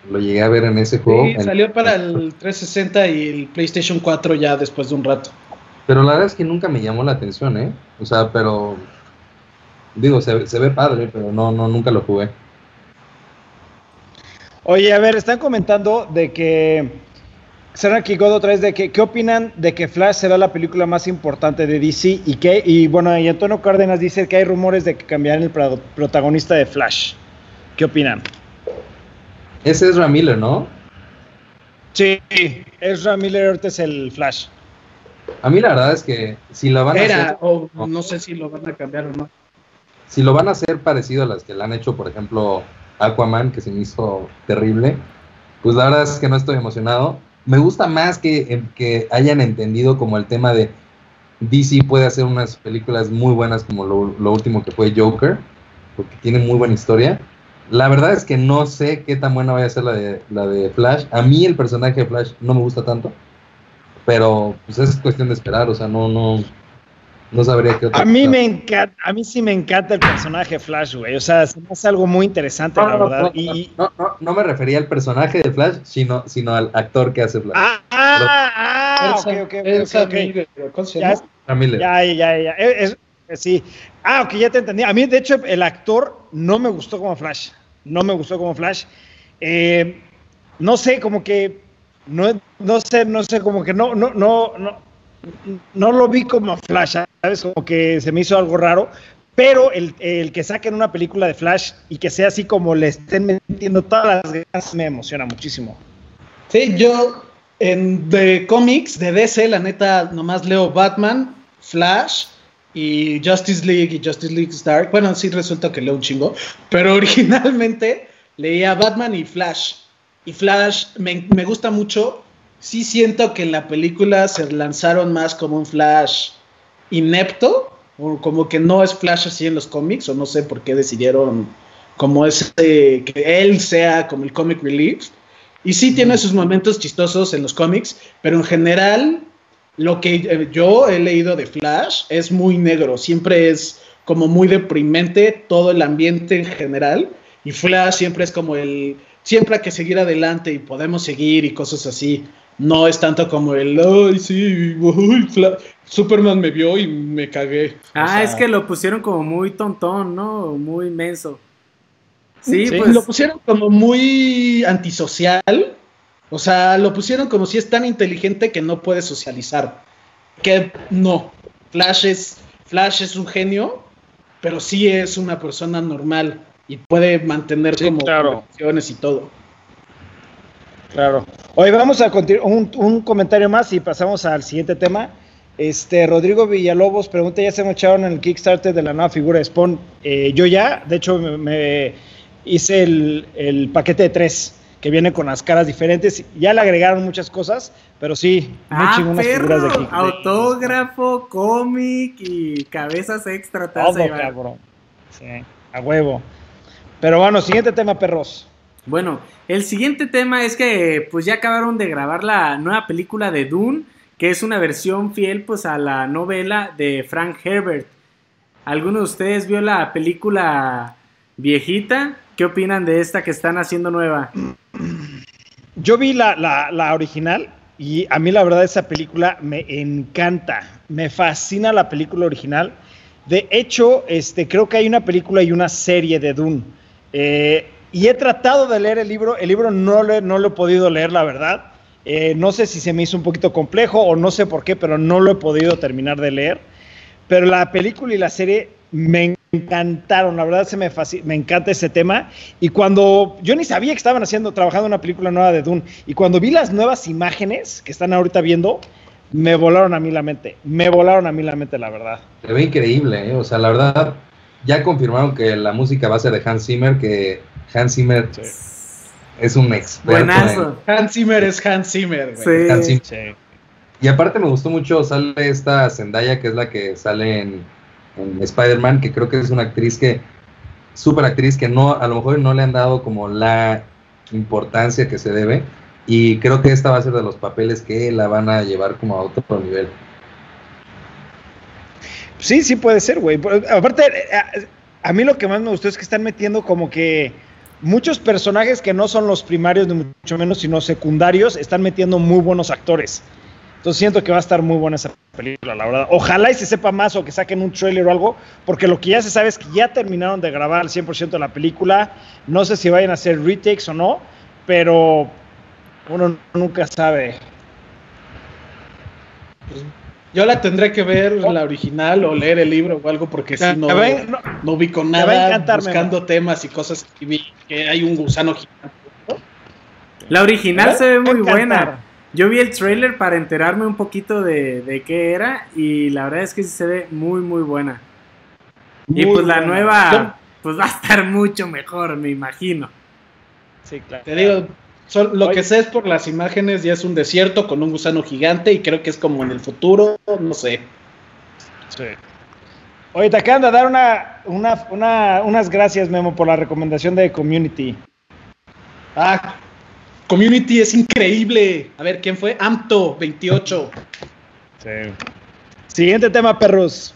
Lo llegué a ver en ese juego. Sí, salió para el 360 y el PlayStation 4 ya después de un rato. Pero la verdad es que nunca me llamó la atención, ¿eh? O sea, pero... Digo, se, se ve padre, pero no, no, nunca lo jugué. Oye, a ver, están comentando de que Será aquí God otra vez de que, qué opinan de que Flash será la película más importante de DC y que y bueno y Antonio Cárdenas dice que hay rumores de que cambiarán el protagonista de Flash. ¿Qué opinan? Ese es Miller, ¿no? Sí, Ezra Miller ahorita es el Flash. A mí la verdad es que si lo van a hacer, o no, sé si lo van a cambiar o no. Si lo van a hacer parecido a las que le han hecho, por ejemplo, Aquaman, que se me hizo terrible, pues la verdad es que no estoy emocionado me gusta más que, que hayan entendido como el tema de DC puede hacer unas películas muy buenas como lo, último que fue Joker, porque tiene muy buena historia. La verdad es que no sé qué tan buena vaya a ser la de, la de Flash. A mí el personaje de Flash no me gusta tanto, pero pues es cuestión de esperar, o sea, no, no, no sabría qué A mí me encanta, a mí sí me encanta el personaje Flash, güey. O sea, es algo muy interesante, la verdad. No, y, no, no, me refería al personaje de Flash, sino, sino al actor que hace Flash. Ah, ah, ah ok, ok, ok. Ya, ya, ya, ya. Es, sí. Ah, ok, ya te entendí. A mí, de hecho, el actor no me gustó como Flash. No me gustó como Flash. Eh, no sé, como que no, no sé, no sé, como que no, no, no, no no lo vi como Flash, ¿sabes? Como que se me hizo algo raro. Pero el, el, que saquen una película de Flash y que sea así como le estén metiendo todas las ganas me emociona muchísimo. Sí, yo en de cómics de DC, la neta, nomás leo Batman, Flash y Justice League y Justice League Star. Bueno, sí resulta que leo un chingo, pero originalmente leía Batman y Flash. Y Flash me, me gusta mucho sí siento que en la película se lanzaron más como un Flash inepto, o como que no es Flash así en los cómics, o no sé por qué decidieron como ese, que él sea como el comic relief. Y sí tiene sus momentos chistosos en los cómics, pero en general lo que eh, yo he leído de Flash es muy negro, siempre es como muy deprimente todo el ambiente en general, y Flash siempre es como el, siempre hay que seguir adelante y podemos seguir y cosas así. No es tanto como el, ay, sí, Superman me vio y me cagué. Ah, es que lo pusieron como muy tontón, ¿no? Muy menso. Sí, pues. Lo pusieron como muy antisocial. O sea, lo pusieron como si es tan inteligente que no puede socializar. Que no. Flash es, Flash es un genio, pero sí es una persona normal y puede mantener como relaciones y todo. Claro. Hoy vamos a continuar un, comentario más y pasamos al siguiente tema. Este, Rodrigo Villalobos pregunta, ¿ya se me echaron en el Kickstarter de la nueva figura de Spawn? Eh, yo ya, de hecho, me, hice el, paquete de tres, que viene con las caras diferentes. Ya le agregaron muchas cosas, pero sí, muy ah, figuras de aquí. Autógrafo, cómic y cabezas extra. Todo, cabrón. Sí, a huevo. Pero bueno, siguiente tema, perros. Bueno, el siguiente tema es que pues ya acabaron de grabar la nueva película de Dune, que es una versión fiel pues a la novela de Frank Herbert. ¿Alguno de ustedes vio la película viejita? ¿Qué opinan de esta que están haciendo nueva? Yo vi la, la original y a mí la verdad esa película me encanta, me fascina la película original. De hecho, este, creo que hay una película y una serie de Dune. Eh, y he tratado de leer el libro, el libro no, no lo he podido leer, la verdad. Eh, no sé si se me hizo un poquito complejo o no sé por qué, pero no lo he podido terminar de leer. pero la película y la serie me encantaron, la verdad se me, me encanta ese tema. Y cuando yo ni sabía que estaban haciendo, trabajando una película nueva de Dune, y cuando vi las nuevas imágenes que están ahorita viendo, me volaron a mí la mente, me volaron a mí la mente, la verdad. Se ve increíble, ¿eh? o sea, la verdad, ya confirmaron que la música va a ser de Hans Zimmer, que Hans Zimmer es un experto. Hans Zimmer es Hans Zimmer, güey. Hans Zimmer. Y aparte me gustó mucho, sale esta Zendaya, que es la que sale en, Spider-Man, que creo que es una actriz que, súper actriz, que no, a lo mejor no le han dado como la importancia que se debe y creo que esta va a ser de los papeles que la van a llevar como a otro nivel. Sí, sí puede ser, güey. Aparte, eh, a, mí lo que más me gustó es que están metiendo como que muchos personajes que no son los primarios, ni mucho menos, sino secundarios, están metiendo muy buenos actores. Entonces siento que va a estar muy buena esa película, la verdad. Ojalá y se sepa más o que saquen un trailer o algo, porque lo que ya se sabe es que ya terminaron de grabar el 100% de la película. No sé si vayan a hacer retakes o no, pero uno nunca sabe. Pues, yo la tendré que ver la original o leer el libro o algo porque si no, no, vi con nada buscando temas y cosas y vi que hay un gusano gigante. La original se ve muy buena. Yo vi el trailer para enterarme un poquito de, de, qué era y la verdad es que se ve muy muy buena. y pues la nueva pues va a estar mucho mejor, me imagino. Sí, claro. Te digo, lo que sé es por las imágenes, ya es un desierto con un gusano gigante y creo que es como en el futuro, no sé. Sí. Oye, te acaban de dar una, unas gracias, Memo, por la recomendación de Community. Ah, Community es increíble. A ver, ¿quién fue? Amto28. Sí. Siguiente tema, perros.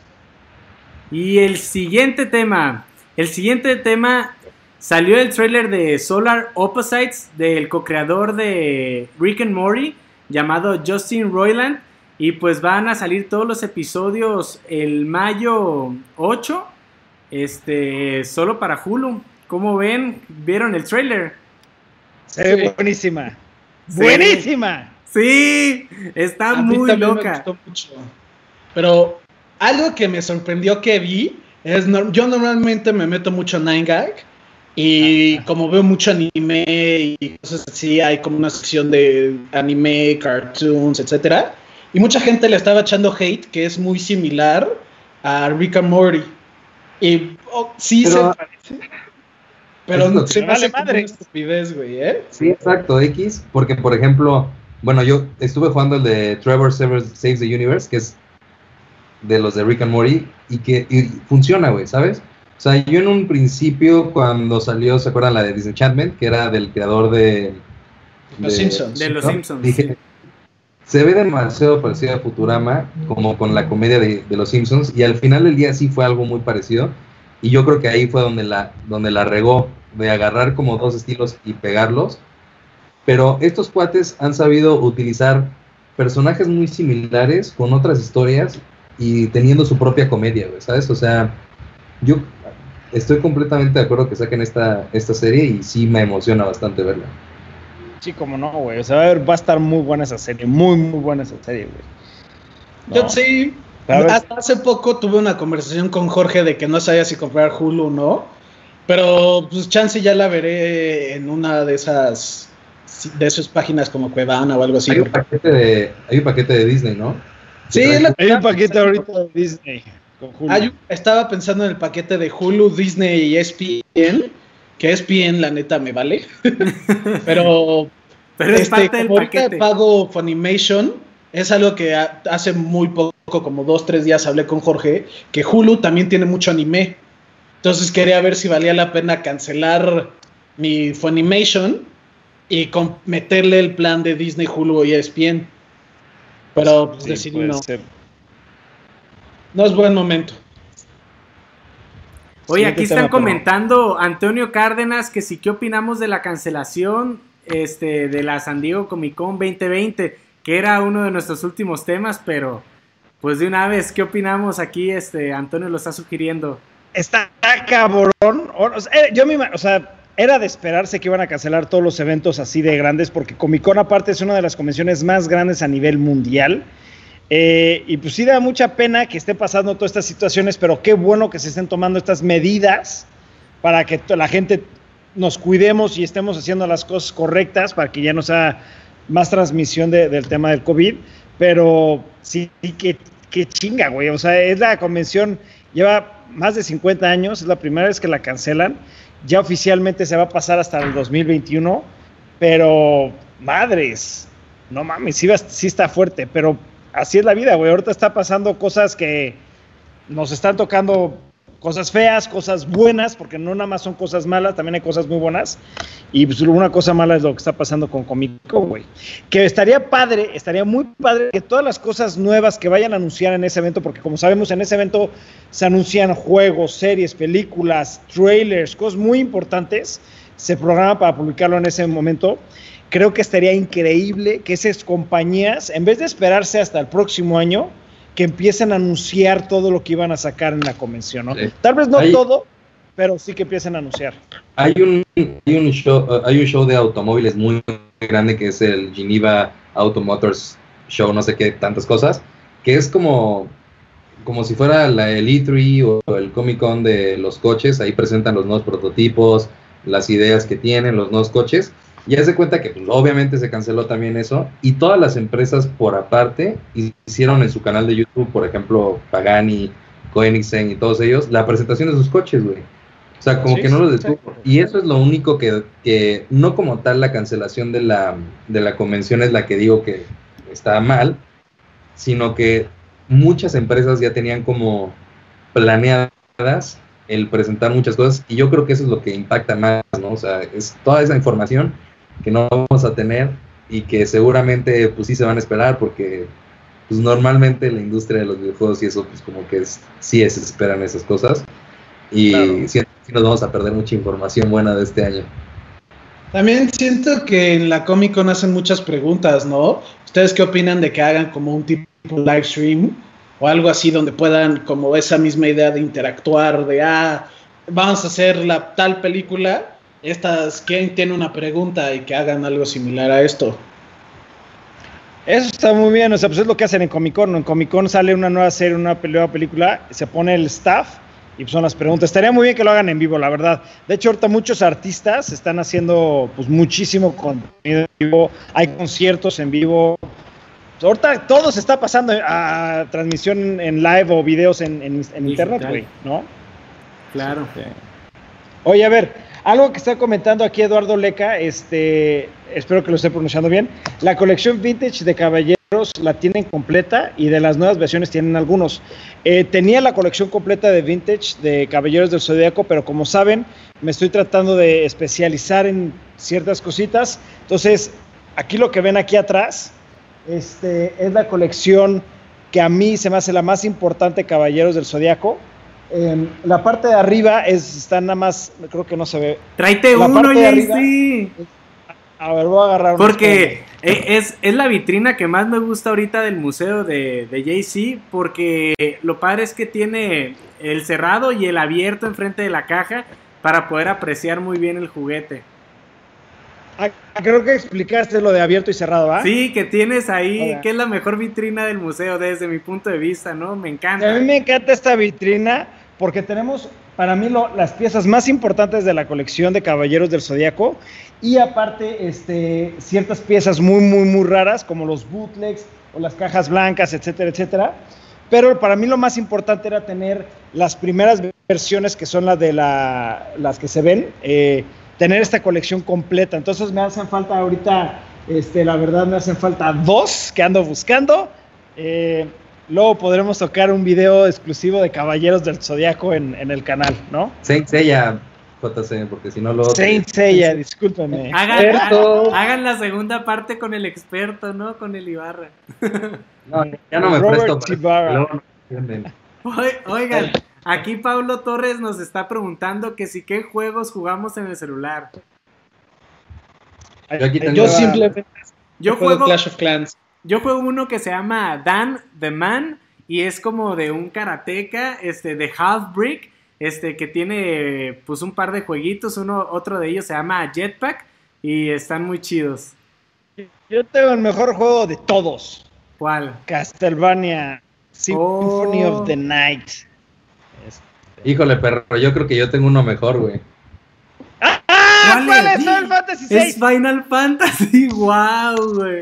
Y el siguiente tema. El siguiente tema Salió el trailer de Solar Opposites del co-creador de Rick and Morty llamado Justin Roiland y pues van a salir todos los episodios el mayo 8 este solo para Hulu. ¿Cómo ven? ¿Vieron el trailer? Se ve buenísima. Buenísima. Sí, está muy loca. Pero algo que me sorprendió que vi es yo normalmente me meto mucho en 9gag y como veo mucho anime y cosas así, hay como una sección de anime, cartoons, etcétera. Y mucha gente le estaba echando hate, que es muy similar a Rick and Morty. Y oh, sí se parece. Pero se me hace madre. estupidez, güey, ¿eh? Sí, exacto, X. Porque, por ejemplo, bueno, yo estuve jugando el de Trevor Saves the Universe, que es de los de Rick and Morty, y que y funciona, güey, ¿sabes? O sea, yo en un principio, cuando salió, ¿se acuerdan la de Disenchantment? Que era del creador de... Los Simpsons. De Los Simpsons. Dije, se ve demasiado parecido a Futurama, como con la comedia de, Los Simpsons, y al final del día sí fue algo muy parecido. Y yo creo que ahí fue donde la, donde la regó, de agarrar como dos estilos y pegarlos. Pero estos cuates han sabido utilizar personajes muy similares con otras historias y teniendo su propia comedia, ¿sabes? O sea, yo estoy completamente de acuerdo que saquen esta, esta serie y sí me emociona bastante verla. Sí, como no, güey. O sea, va a estar muy buena esa serie, muy, muy buena esa serie, güey. Yo sí. Hasta hace poco tuve una conversación con Jorge de que no sabía si comprar Hulu o no. Pero pues chance ya la veré en una de esas de esas páginas como Cuevana o algo así. Hay un paquete de, hay un paquete de Disney, ¿no? Sí, hay un paquete ahorita de Disney estaba pensando en el paquete de Hulu, Disney y ESPN, que ESPN la neta me vale. Pero, Pero es este, parte del paquete. pago Funimation, es algo que hace muy poco, como dos, tres días hablé con Jorge, que Hulu también tiene mucho anime. Entonces quería ver si valía la pena cancelar mi Funimation y meterle el plan de Disney, Hulu y ESPN. Pero pues, decidí no. No es buen momento. Oye, aquí están comentando Antonio Cárdenas que sí, ¿qué opinamos de la cancelación este, de la San Diego Comic Con 2020? Que era uno de nuestros últimos temas, pero pues de una vez, ¿qué opinamos aquí? Este, Antonio lo está sugiriendo. Está cabrón. Eh, yo me, o sea, era de esperarse que iban a cancelar todos los eventos así de grandes, porque Comic Con aparte es una de las convenciones más grandes a nivel mundial. Eh, y pues sí da mucha pena que esté pasando todas estas situaciones, pero qué bueno que se estén tomando estas medidas para que la gente nos cuidemos y estemos haciendo las cosas correctas para que ya no sea más transmisión del tema del COVID. Pero sí, que, que chinga, güey. O sea, es la convención, lleva más de 50 años, es la primera vez que la cancelan. Ya oficialmente se va a pasar hasta el 2021, pero madres, no mames, sí, sí está fuerte, pero así es la vida, güey. Ahorita está pasando cosas que nos están tocando cosas feas, cosas buenas, porque no nada más son cosas malas, también hay cosas muy buenas. Y pues una cosa mala es lo que está pasando con Comico, güey. Que estaría padre, estaría muy padre que todas las cosas nuevas que vayan a anunciar en ese evento, porque como sabemos, en ese evento se anuncian juegos, series, películas, trailers, cosas muy importantes, se programa para publicarlo en ese momento. Creo que estaría increíble que esas compañías, en vez de esperarse hasta el próximo año, que empiecen a anunciar todo lo que iban a sacar en la convención, ¿no? Tal vez no todo, pero sí que empiecen a anunciar. Hay un, hay un, show, hay un show de automóviles muy grande que es el Geneva Auto Motors Show, no sé qué, tantas cosas, que es como, como si fuera la, el E3 o el Comic Con de los coches, ahí presentan los nuevos prototipos, las ideas que tienen, los nuevos coches, y haz de cuenta que pues, obviamente se canceló también eso y todas las empresas por aparte hicieron en su canal de YouTube, por ejemplo, Pagani, Koenigsegg y todos ellos, la presentación de sus coches, güey. O sea, como que no los detuvo. Y eso es lo único que, que, no como tal la cancelación de la, de la convención es la que digo que está mal, sino que muchas empresas ya tenían como planeadas el presentar muchas cosas y yo creo que eso es lo que impacta más, ¿no? O sea, es toda esa información que no vamos a tener y que seguramente pues sí se van a esperar porque pues normalmente la industria de los videojuegos y eso pues como que es, sí se esperan esas cosas y sí, nos vamos a perder mucha información buena de este año. También siento que en la Comic Con hacen muchas preguntas, ¿no? ¿Ustedes qué opinan de que hagan como un tipo live stream o algo así donde puedan como esa misma idea de interactuar, de, ah, vamos a hacer la tal película estas, ¿quién tiene una pregunta y que hagan algo similar a esto? Eso está muy bien, o sea, pues es lo que hacen en Comic Con. En Comic Con sale una nueva serie, una nueva película, se pone el staff y pues son las preguntas. Estaría muy bien que lo hagan en vivo, la verdad. De hecho, ahorita muchos artistas están haciendo pues muchísimo contenido en vivo, hay conciertos en vivo. Ahorita todo se está pasando a transmisión en live o videos en, internet, güey, ¿no? Claro. Oye, a ver, algo que está comentando aquí Eduardo Leca, este, espero que lo esté pronunciando bien. La colección vintage de caballeros la tienen completa y de las nuevas versiones tienen algunos. Eh, tenía la colección completa de vintage de Caballeros del Zodíaco, pero como saben, me estoy tratando de especializar en ciertas cositas. Entonces, aquí lo que ven aquí atrás este, es la colección que a mí se me hace la más importante Caballeros del Zodíaco Em, la parte de arriba es, está nada más, creo que no se ve. Tráete uno, sí. A ver, voy a agarrar uno. Porque e, es, es, la vitrina que más me gusta ahorita del museo de, de JC, porque lo padre es que tiene el cerrado y el abierto enfrente de la caja para poder apreciar muy bien el juguete. Ah, creo que explicaste lo de abierto y cerrado, ¿ah? Sí, que tienes ahí, que es la mejor vitrina del museo desde mi punto de vista, ¿no? Me encanta. A mí me encanta esta vitrina porque tenemos, para mí, las piezas más importantes de la colección de Caballeros del Zodíaco y aparte, este, ciertas piezas muy, muy, muy raras, como los bootlegs o las cajas blancas, etcétera, etcétera. Pero para mí lo más importante era tener las primeras versiones que son las de la, las que se ven. Eh, tener esta colección completa. Entonces me hacen falta ahorita, este, la verdad me hacen falta dos que ando buscando. Eh, luego podremos tocar un video exclusivo de Caballeros del Zodiaco en, el canal, ¿no? Saint Seiya, JC, porque si no lo... Saint Seiya, discúlpeme. Hagan, la segunda parte con el experto, ¿no? Con el Ibarra. No, ya no me presto. Oigan, Aquí Pablo Torres nos está preguntando que si qué juegos jugamos en el celular. Yo, simplemente yo juego Clash of Clans. Yo juego uno que se llama Dan the Man y es como de un karateca, este de Half Brick, este que tiene pues un par de jueguitos, uno otro de ellos se llama Jetpack y están muy chidos. Yo tengo el mejor juego de todos. ¿Cuál? Castlevania Symphony Oh. of the Night. Este- Híjole, perro, yo creo que yo tengo uno mejor, güey. ¡Ah! ¿Cuál ¿Cuál es? es Final Fantasy Es VI? Final Fantasy, wow, güey.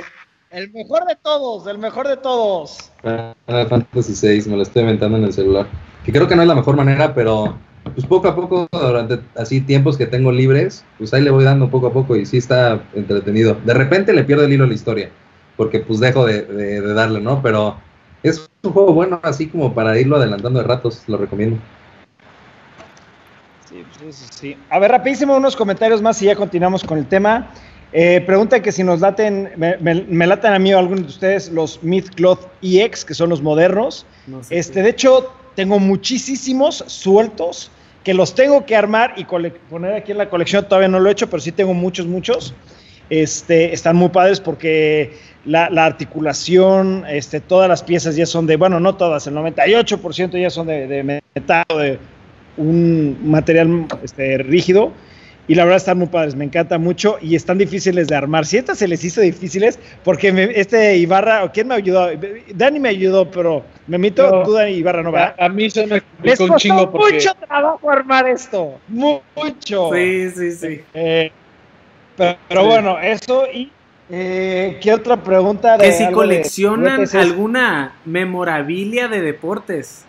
El mejor de todos, el mejor de todos. Final Fantasy VI, me lo estoy inventando en el celular. Que creo que no es la mejor manera, pero pues poco a poco, durante así tiempos que tengo libres, pues ahí le voy dando poco a poco y sí está entretenido. De repente le pierdo el hilo a la historia, porque pues dejo de, de- de darle, ¿no? Pero es un juego bueno, así como para irlo adelantando de ratos, lo recomiendo. Sí, pues, sí, sí. A ver, rapidísimo unos comentarios más y ya continuamos con el tema. Eh, pregunta que si nos laten, me, me, me laten a mí o a algunos de ustedes los Myth Cloth EX, que son los modernos. No sé Este, qué. de hecho, tengo muchísimos sueltos que los tengo que armar y poner aquí en la colección. Todavía no lo he hecho, pero sí tengo muchos, muchos. Este, están muy padres porque la, la articulación, este, todas las piezas ya son de, bueno, no todas, el 98% ya son de, de metal, o de un material este, rígido. Y la verdad están muy padres, me encanta mucho y están difíciles de armar. Si estas se les hizo difíciles, porque me- este Ibarra, ¿o quién me ayudó? Dani me ayudó, pero me mito, No. tú Dani Ibarra no va. A, a mí se me Les complicó un chingo porque mucho trabajo armar esto, mucho. Sí, sí, sí. Eh, pero, pero Sí. bueno, eso y eh, ¿qué otra pregunta? Que de si algo de coleccionan alguna memorabilia de deportes.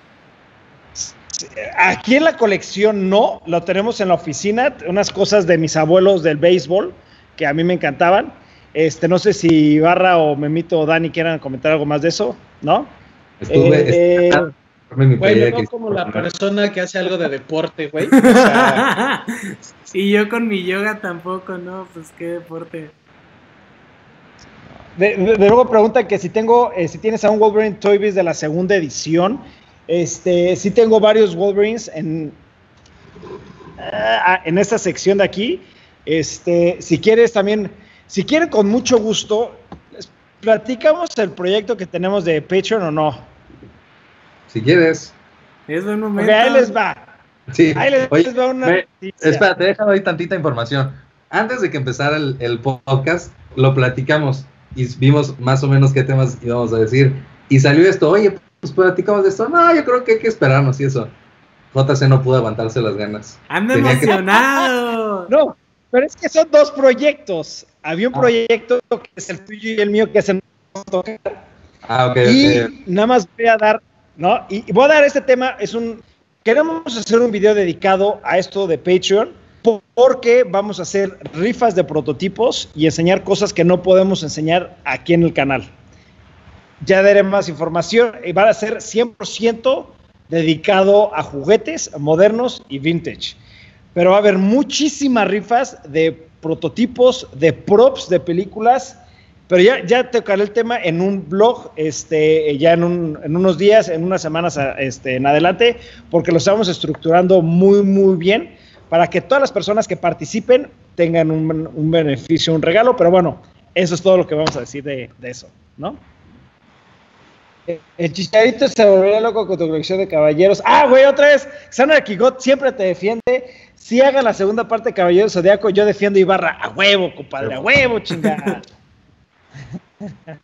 Aquí en la colección no, lo tenemos en la oficina, unas cosas de mis abuelos del béisbol que a mí me encantaban. Este, no sé si Barra o Memito o Dani quieran comentar algo más de eso, ¿no? Estuve, Eh, estuve- veo que- como la persona que hace algo de deporte, güey. O sea, y yo con mi yoga tampoco, ¿no? Pues qué deporte. De, de- de luego pregunta que si tengo, eh, si tienes a un Wolverine Toy Biz de la segunda edición. Este, sí tengo varios Wolverines en, ah, en esta sección de aquí. Este, si quieres también, si quieren con mucho gusto, les platicamos el proyecto que tenemos de Patreon o no. Si quieres. Es buen momento. ahí les va. Sí. Ahí les, Oye, les va una me-. Espérate, déjame ahí tantita información. Antes de que empezara el, el podcast, lo platicamos y vimos más o menos qué temas íbamos a decir. Y salió esto, oye, pues platicamos de esto. No, yo creo que hay que esperarnos y eso. JC no pudo aguantarse las ganas. Anda Tenía que- emocionado. No, pero es que son dos proyectos. Había un Ah. proyecto que es el tuyo y el mío que es el. Ah, ok, Y nada más voy a dar, ¿no? Y, y voy a dar este tema, es un, queremos hacer un video dedicado a esto de Patreon, po- porque vamos a hacer rifas de prototipos y enseñar cosas que no podemos enseñar aquí en el canal. Ya daré más información y va a ser 100% dedicado a juguetes modernos y vintage. Pero va a haber muchísimas rifas de prototipos, de props de películas. Pero ya, ya tocaré el tema en un blog, este, ya en, un- en unos días, en unas semanas este, en adelante, porque lo estamos estructurando muy, muy bien para que todas las personas que participen tengan un, un beneficio, un regalo. Pero bueno, eso es todo lo que vamos a decir de, de eso, ¿no? El chicharito se volvería loco con tu colección de caballeros. Ah, güey, otra vez. Sandra Kigot siempre te defiende. Si hagan la segunda parte de Caballero Zodiaco, yo defiendo Ibarra. A huevo, compadre, a huevo, chingada.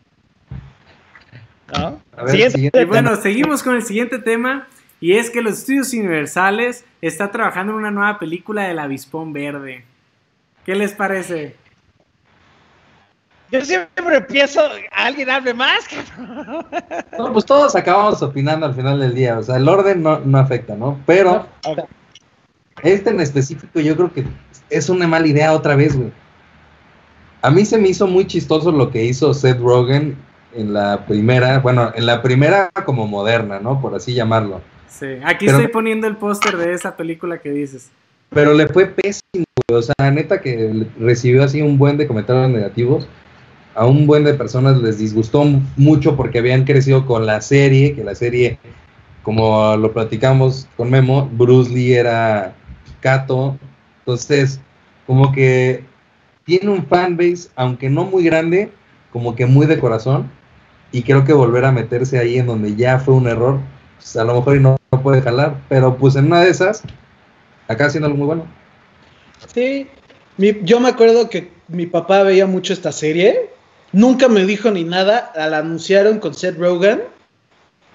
¿No? A ver, Siguiente siguiente. Y bueno, seguimos con el siguiente tema. Y es que los estudios universales está trabajando en una nueva película del avispón verde. ¿Qué les parece? Yo siempre pienso, alguien hable más. No, pues todos acabamos opinando al final del día. O sea, el orden no, no afecta, ¿no? Pero este en específico yo creo que es una mala idea otra vez, güey. A mí se me hizo muy chistoso lo que hizo Seth Rogen en la primera, bueno, en la primera como moderna, ¿no? Por así llamarlo. Sí, aquí Pero- estoy poniendo el póster de esa película que dices. Pero le fue pésimo, güey. O sea, neta que le- recibió así un buen de comentarios negativos. A un buen de personas les disgustó mucho porque habían crecido con la serie, que la serie, como lo platicamos con Memo, Bruce Lee era Kato. Entonces, como que tiene un fanbase, aunque no muy grande, como que muy de corazón. Y creo que volver a meterse ahí en donde ya fue un error, pues a lo mejor no, no puede jalar. Pero pues en una de esas, acá haciendo algo muy bueno. Sí, yo me acuerdo que mi papá veía mucho esta serie nunca me dijo ni nada, la anunciaron con Seth Rogen,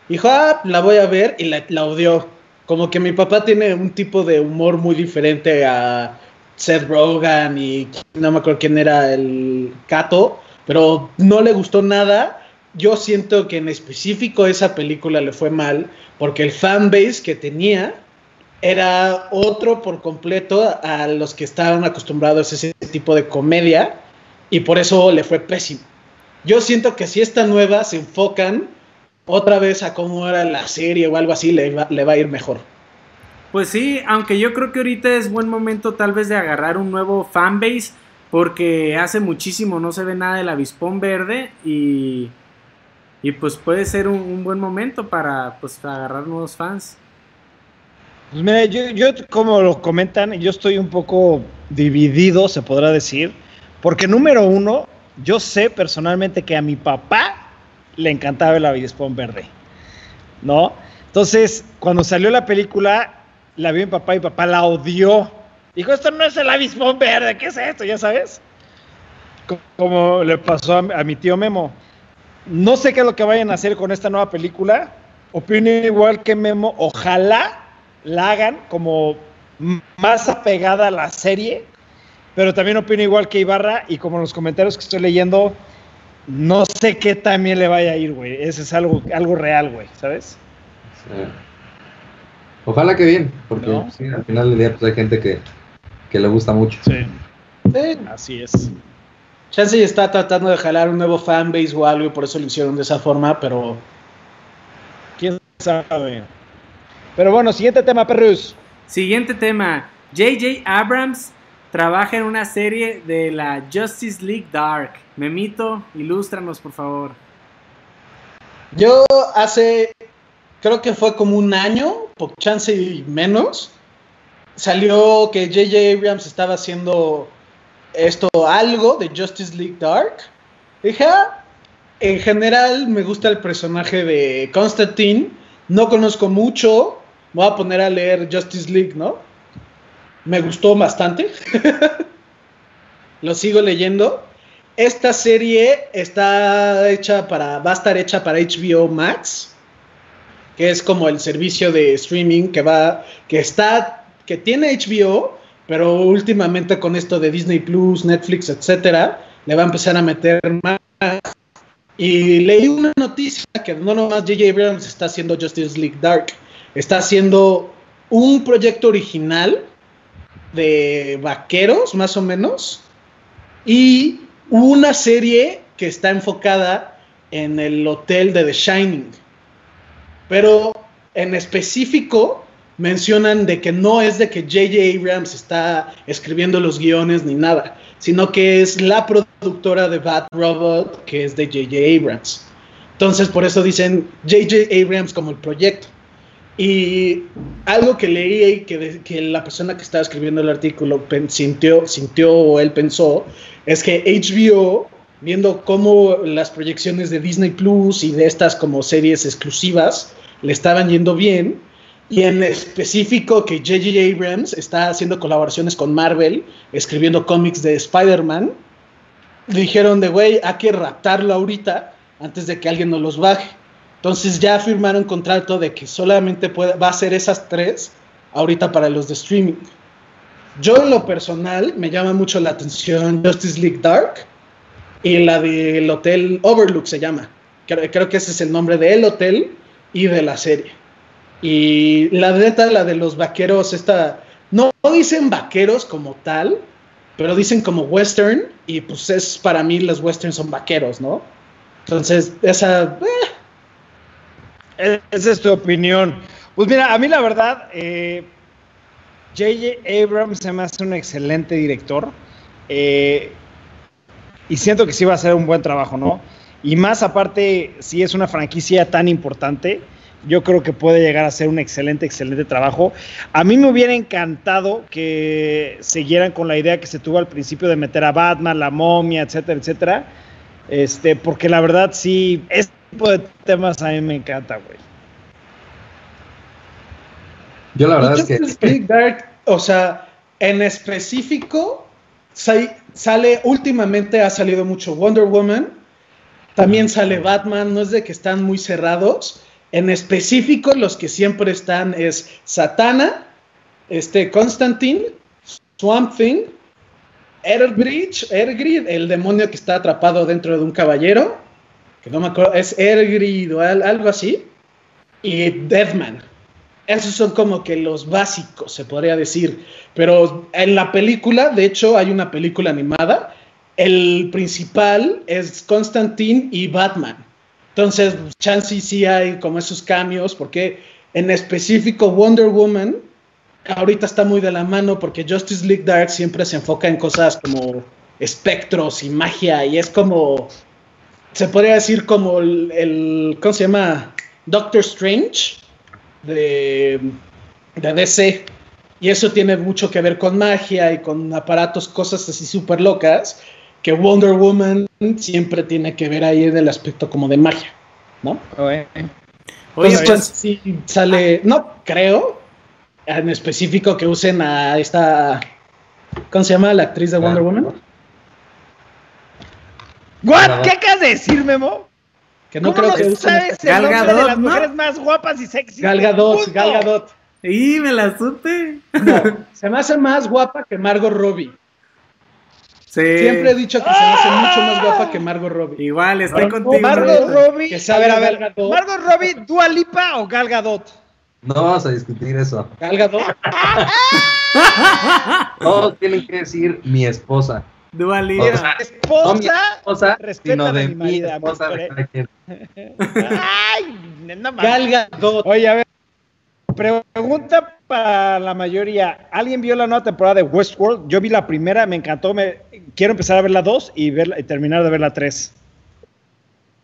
dijo, ah, la voy a ver y la, la odió. Como que mi papá tiene un tipo de humor muy diferente a Seth Rogen y no me acuerdo quién era el Cato, pero no le gustó nada. Yo siento que en específico esa película le fue mal porque el fanbase que tenía era otro por completo a los que estaban acostumbrados a ese tipo de comedia y por eso le fue pésimo. Yo siento que si esta nueva se enfocan otra vez a cómo era la serie o algo así, le va, le va a ir mejor. Pues sí, aunque yo creo que ahorita es buen momento tal vez de agarrar un nuevo fanbase, porque hace muchísimo no se ve nada del avispón verde y, y pues puede ser un, un, buen momento para pues agarrar nuevos fans. Pues mira, yo, yo como lo comentan, yo estoy un poco dividido, se podrá decir, porque número uno, yo sé personalmente que a mi papá le encantaba el avispón verde, ¿no? Entonces, cuando salió la película, la vio mi papá y papá la odió. Dijo, esto no es el avispón verde, ¿qué es esto? Ya sabes. Como le pasó a, a, mi tío Memo. No sé qué es lo que vayan a hacer con esta nueva película. Opino igual que Memo. Ojalá la hagan como más apegada a la serie. Pero también opino igual que Ibarra. Y como en los comentarios que estoy leyendo, no sé qué también le vaya a ir, güey. Ese es algo, algo real, güey, ¿sabes? Sí. Ojalá que bien, porque ¿No? sí, al final del día pues, hay gente que, que le gusta mucho. Sí. sí. Así es. Chansey está tratando de jalar un nuevo fanbase o algo y por eso lo hicieron de esa forma, pero. ¿Quién sabe? Pero bueno, siguiente tema, Perrus. Siguiente tema. J.J. Abrams trabaja en una serie de la Justice League Dark. Memito, ilústranos, por favor. Yo hace creo que fue como un año, por chance y menos, salió que J.J. Abrams estaba haciendo esto, algo de Justice League Dark. Dije, ah, en general me gusta el personaje de Constantine, no conozco mucho, me voy a poner a leer Justice League, ¿no? Me gustó bastante. Lo sigo leyendo. Esta serie está hecha para, va a estar hecha para HBO Max que es como el servicio de streaming que va, que está, que tiene HBO, pero últimamente con esto de Disney Plus, Netflix, etcétera, le va a empezar a meter más. Y leí una noticia que no nomás J.J. Abrams está haciendo Justice League Dark, está haciendo un proyecto original de vaqueros, más o menos, y una serie que está enfocada en el hotel de The Shining pero en específico mencionan de que no es de que J.J. Abrams está escribiendo los guiones ni nada, sino que es la productora de Bad Robot, que es de J.J. Abrams. Entonces, por eso dicen J.J. Abrams como el proyecto. Y algo que leí que, que la persona que estaba escribiendo el artículo sintió, sintió o él pensó es que HBO viendo cómo las proyecciones de Disney Plus y de estas como series exclusivas le estaban yendo bien. Y en específico que J.J. Abrams está haciendo colaboraciones con Marvel, escribiendo cómics de Spider-Man. Dijeron de, güey, hay que raptarlo ahorita antes de que alguien nos los baje. Entonces ya firmaron contrato de que solamente puede, va a ser esas tres ahorita para los de streaming. Yo en lo personal me llama mucho la atención Justice League Dark y la del Hotel Overlook se llama. Creo, que ese es el nombre del hotel y de la serie. Y la neta, la de los vaqueros, esta, no, no dicen vaqueros como tal, pero dicen como western y pues es para mí los westerns son vaqueros, ¿no? Entonces, esa... Eh. Esa es tu opinión. Pues mira, a mí la verdad, J.J. Eh, Abrams se me hace un excelente director. Eh, y siento que sí va a ser un buen trabajo, ¿no? Y más aparte, si es una franquicia tan importante, yo creo que puede llegar a ser un excelente, excelente trabajo. A mí me hubiera encantado que siguieran con la idea que se tuvo al principio de meter a Batman, la momia, etcétera, etcétera. Este, porque la verdad sí, tipo de temas a mí me encanta, güey. Yo la verdad es que... Dark, o sea, en específico, sale últimamente ha salido mucho Wonder Woman, También sale Batman, no es de que están muy cerrados. En específico, los que siempre están es Satana, este Constantine, Swamp Thing, Erbridge, Ergrid, el demonio que está atrapado dentro de un caballero, no me acuerdo, es Ergrid o algo así, y Deathman. Esos son como que los básicos, se podría decir. Pero en la película, de hecho, hay una película animada. El principal es Constantine y Batman. Entonces, chance sí hay como esos cambios, porque en específico Wonder Woman ahorita está muy de la mano porque Justice League Dark siempre se enfoca en cosas como espectros y magia y es como, se podría decir como el, el ¿cómo se llama? Doctor Strange de, de DC. Y eso tiene mucho que ver con magia y con aparatos, cosas así súper locas, que Wonder Woman siempre tiene que ver ahí en el aspecto como de magia, ¿no? Oye, Entonces, pues, sí sale, no creo, en específico que usen a esta, ¿cómo se llama la actriz de Wonder Woman? ¿What? ¿Qué acabas de decir, Memo? Que no ¿Cómo creo que no sabes Gal el nombre de Gadot, las ¿no? mujeres más guapas y sexy Gal del Gadot, mundo? Gal Gadot. Y me la supe. No, se me hace más guapa que Margot Robbie. Sí. Siempre he dicho que se me hace mucho más guapa que Margot Robbie. Igual, estoy Margot contigo. Margot. Robbie, Que ver, a ver, Gal Gadot. Margot Robbie, Dua Lipa o Gal Gadot? No vamos a discutir eso. Gal Gadot. Todos tienen que decir mi esposa. Dua O Lipa. sea, Esposa, no esposa, respeta de mi animalidad, esposa. de. Ay, no. Oye, a ver, pregunta para la mayoría. ¿Alguien vio la nueva temporada de Westworld? Yo vi la primera, me encantó. Me, quiero empezar a ver la 2 y, verla- y terminar de ver la 3.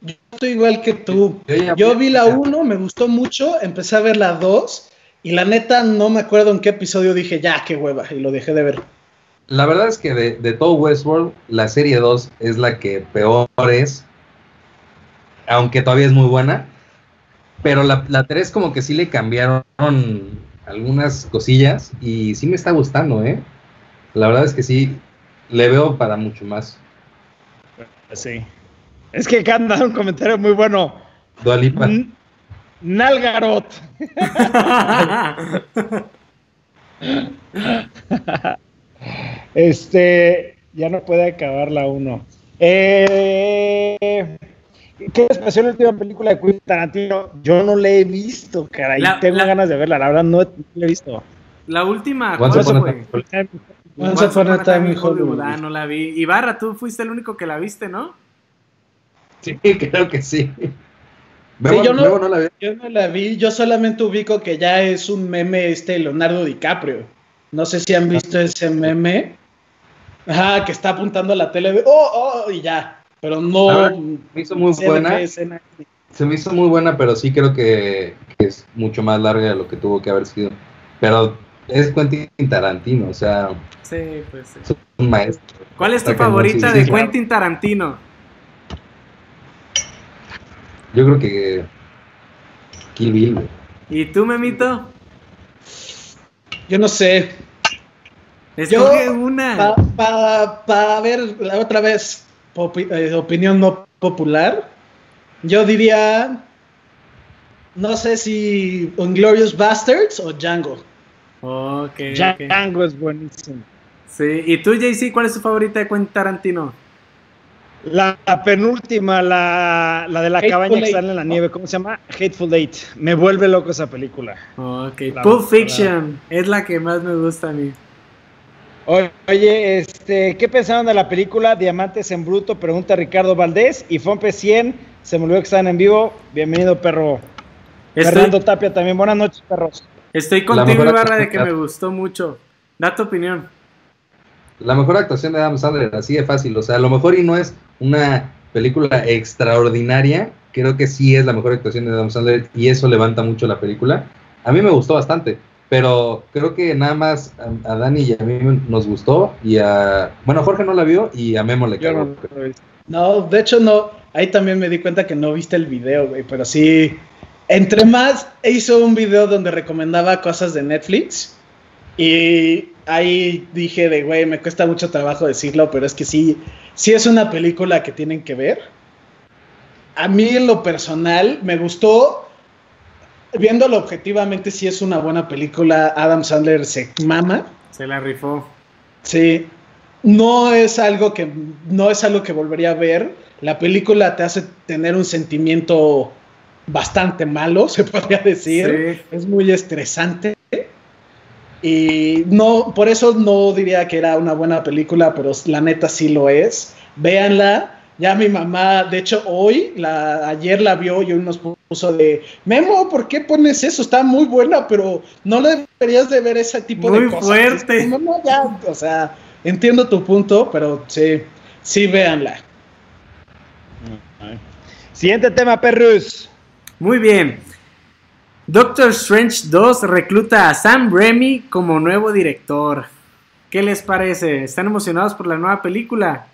Yo estoy igual que tú. Yo vi la 1, me gustó mucho, empecé a ver la 2 y la neta no me acuerdo en qué episodio dije ya, qué hueva, y lo dejé de ver. La verdad es que de, de todo Westworld, la serie 2 es la que peor es. Aunque todavía es muy buena. Pero la, la 3 como que sí le cambiaron algunas cosillas. Y sí me está gustando, ¿eh? La verdad es que sí, le veo para mucho más. Sí. Es que acá han dado un comentario muy bueno. Dualipa. Nalgarot. Este, ya no puede acabar la 1. Eh, ¿Qué les pareció la última película de Quentin Tarantino? Yo no la he visto, caray. La- Tengo la- ganas de verla, la verdad no, no la he visto. La última, ¿cuál fue? Once Upon a Time in Hollywood. Ah, no la vi. Ibarra, tú fuiste el único que la viste, ¿no? Sí, creo que sí. Memo, yo no- no la ve. Yo no la vi, yo solamente ubico que ya es un meme este Leonardo DiCaprio. No sé si han visto ese meme. Ajá, que está apuntando a la tele de oh, oh, y ya. Pero no. Verdad, Me hizo muy buena. Se me hizo muy buena, pero sí creo que, que es mucho más larga de lo que tuvo que haber sido. Pero es Quentin Tarantino, o sea, Sí, pues sí. es un maestro. ¿Cuál es tu favorita sí, de sí, claro. Quentin Tarantino? Yo creo que Kill Bill, güey. ¿Y tú, Memito? Yo no sé. Escoge una. Para ver la otra vez, eh, opinión no popular, yo diría, no sé si Inglorious Bastards o Django. Ok, ok. Django es buenísimo. Sí. ¿Y tú, JC, cuál es tu favorita de Quentin Tarantino? La, la penúltima, la, la de la Hateful cabaña que sale en la nieve, ¿cómo se llama? Hateful Eight. Me vuelve loco esa película. Ok. La- Pulp Fiction es la que más me gusta a mí. Oye, este, ¿qué pensaron de la película Diamantes en Bruto? Pregunta Ricardo Valdés. Y Fompe 100, se me olvidó que estaban en vivo. Bienvenido, perro. Fernando Estoy, Tapia también. Buenas noches, perros. estoy contigo, Ibarra, de que me gustó mucho. Da tu opinión. La mejor actuación de Adam Sandler, así de fácil. O sea, a lo mejor y no es una película extraordinaria, creo que sí es la mejor actuación de Adam Sandler y eso levanta mucho la película. A mí me gustó bastante, pero creo que nada más a, a Dani y a mí nos gustó y a... Bueno, Jorge no la vio y a Memo le cagó. No, de hecho no. Ahí también me di cuenta que no viste el video, güey, pero sí. Entre más hizo un video donde recomendaba cosas de Netflix y ahí dije de, güey, me cuesta mucho trabajo decirlo, pero es que sí, sí es una película que tienen que ver. a mí en lo personal me gustó, viéndolo objetivamente, si es una buena película, Adam Sandler se mama. Se la rifó. Sí, no es algo que no es algo que volvería a ver. La película te hace tener un sentimiento bastante malo, se podría decir. Es muy estresante. Y no, por eso no diría que era una buena película, pero la neta sí lo es. Véanla. Ya mi mamá, de hecho, hoy, la, ayer la vio y hoy nos puso de Memo, ¿por qué pones eso? Está muy buena, pero no deberías de ver ese tipo de cosas. Muy fuerte. No, no, ya, o sea, entiendo tu punto, pero sí, sí, véanla. Siguiente tema, perrus. Muy bien. Doctor Strange 2 recluta a Sam Raimi como nuevo director. ¿Qué les parece? ¿Están emocionados por la nueva película?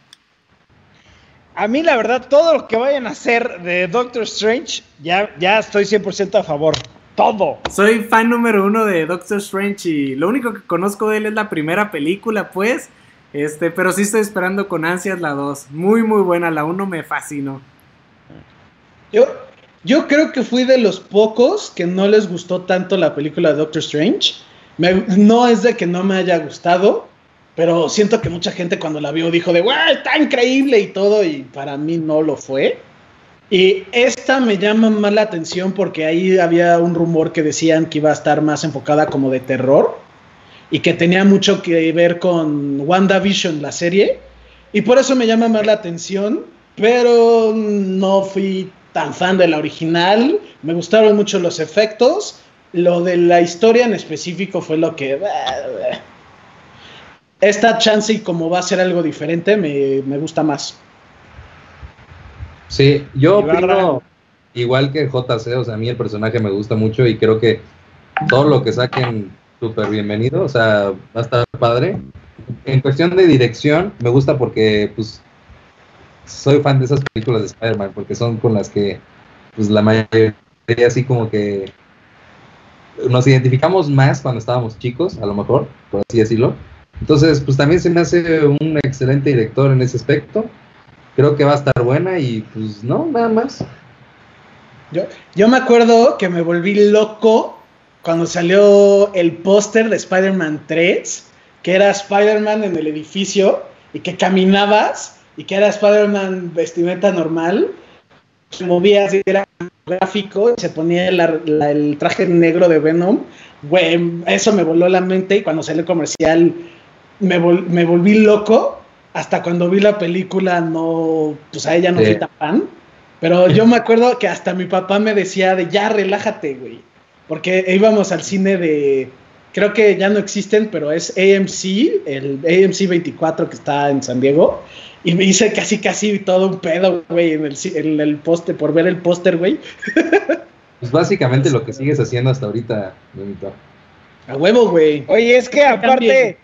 A mí, la verdad, todo lo que vayan a hacer de Doctor Strange, ya, ya estoy 100% a favor. Todo. Soy fan número uno de Doctor Strange y lo único que conozco de él es la primera película, pues. Este, pero sí estoy esperando con ansias la 2. Muy, muy buena. La 1 me fascinó. Yo, yo creo que fui de los pocos que no les gustó tanto la película de Doctor Strange. no es de que no me haya gustado, pero siento que mucha gente cuando la vio dijo de, ¡wow! Está increíble y todo, y para mí no lo fue. Y esta me llama más la atención porque ahí había un rumor que decían que iba a estar más enfocada como de terror y que tenía mucho que ver con WandaVision, la serie. Y por eso me llama más la atención, pero no fui tan fan de la original. Me gustaron mucho los efectos. Lo de la historia en específico fue lo que... Esta chance y como va a ser algo diferente, me, me gusta más. Sí, yo opino igual que JC, o sea, a mí el personaje me gusta mucho y creo que todo lo que saquen súper bienvenido, o sea, va a estar padre. En cuestión de dirección, me gusta porque, pues, soy fan de esas películas de Spider-Man, porque son con las que, pues, la mayoría así como que nos identificamos más cuando estábamos chicos, a lo mejor, por así decirlo. Entonces, pues también se me hace un excelente director en ese aspecto. Creo que va a estar buena y pues no, nada más. Yo, yo me acuerdo que me volví loco cuando salió el póster de Spider-Man 3, que era Spider-Man en el edificio y que caminabas y que era Spider-Man vestimenta normal, se movía así, era gráfico y se ponía el traje negro de Venom. Güey, eso me voló la mente y cuando salió el comercial me, me volví loco. Hasta cuando vi la película, no, pues a ella no fui tan fan. Pero yo me acuerdo que hasta mi papá me decía de ya relájate, güey porque íbamos al cine de, creo que ya no existen, pero es AMC, el AMC 24 que está en San Diego, y me hice casi, casi todo un pedo, güey, en el, en el póster, por ver el póster, güey. Pues básicamente lo que sigues haciendo hasta ahorita, Benito. A huevo, güey. Oye, es que aparte...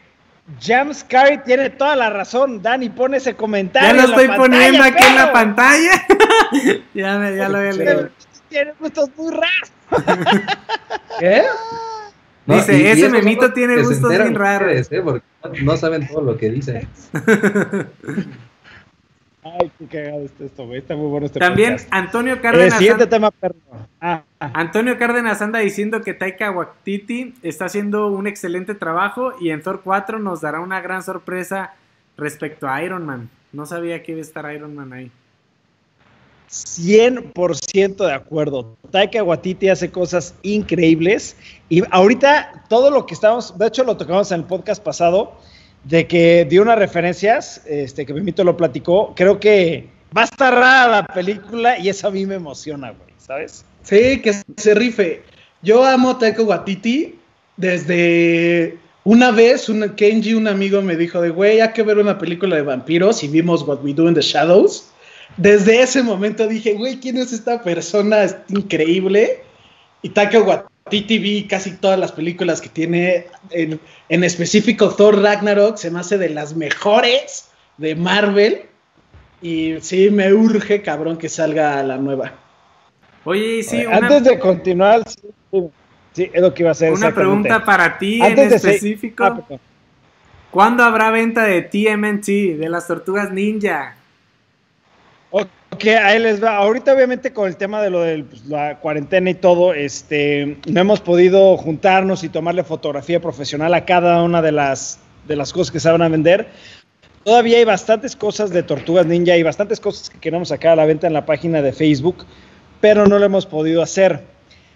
James Carey tiene toda la razón. Dani, pone ese comentario. Ya lo estoy poniendo aquí en la pantalla. ya, me, ya lo había leído. Tiene gustos muy raros. ¿Qué? dice, ese memito tiene gustos bien raros. ¿eh? Porque no saben todo lo que dice. Ay, qué cagado está esto, güey. Está muy bueno este También Antonio Cárdenas. El siguiente tema, perdón. Ah, ah. Antonio Cárdenas anda diciendo que Taika Waititi está haciendo un excelente trabajo y en Thor 4 nos dará una gran sorpresa respecto a Iron Man. No sabía que iba a estar Iron Man ahí. 100% de acuerdo. Taika Waititi hace cosas increíbles y ahorita todo lo que estamos, de hecho lo tocamos en el podcast pasado, de que dio unas referencias, este, que Mimito lo platicó, creo que va a estar rara la película y eso a mí me emociona, güey, ¿sabes? Sí, que se rife. Yo amo a Taika Waititi desde una vez, un, Kenji, un amigo, me dijo de, güey, hay que ver una película de vampiros y vimos What We Do in the Shadows desde ese momento dije, güey, ¿quién es esta persona? Es increíble. Y Taika Waititi vi casi todas las películas que tiene, en, en, específico Thor Ragnarok, se me hace de las mejores de Marvel. Y sí, me urge, cabrón, que salga la nueva. Oye, sí. Antes de continuar, sí, es lo que iba a hacer. Una pregunta para ti en específico. Ah, ¿Cuándo habrá venta de TMNT, de las tortugas ninja? Ok, Ok, ahí les va. Ahorita obviamente con el tema de lo de pues, la cuarentena y todo, este, no hemos podido juntarnos y tomarle fotografía profesional a cada una de las, de las cosas que se van a vender. Todavía hay bastantes cosas de Tortugas Ninja y bastantes cosas que queremos sacar a la venta en la página de Facebook, pero no lo hemos podido hacer.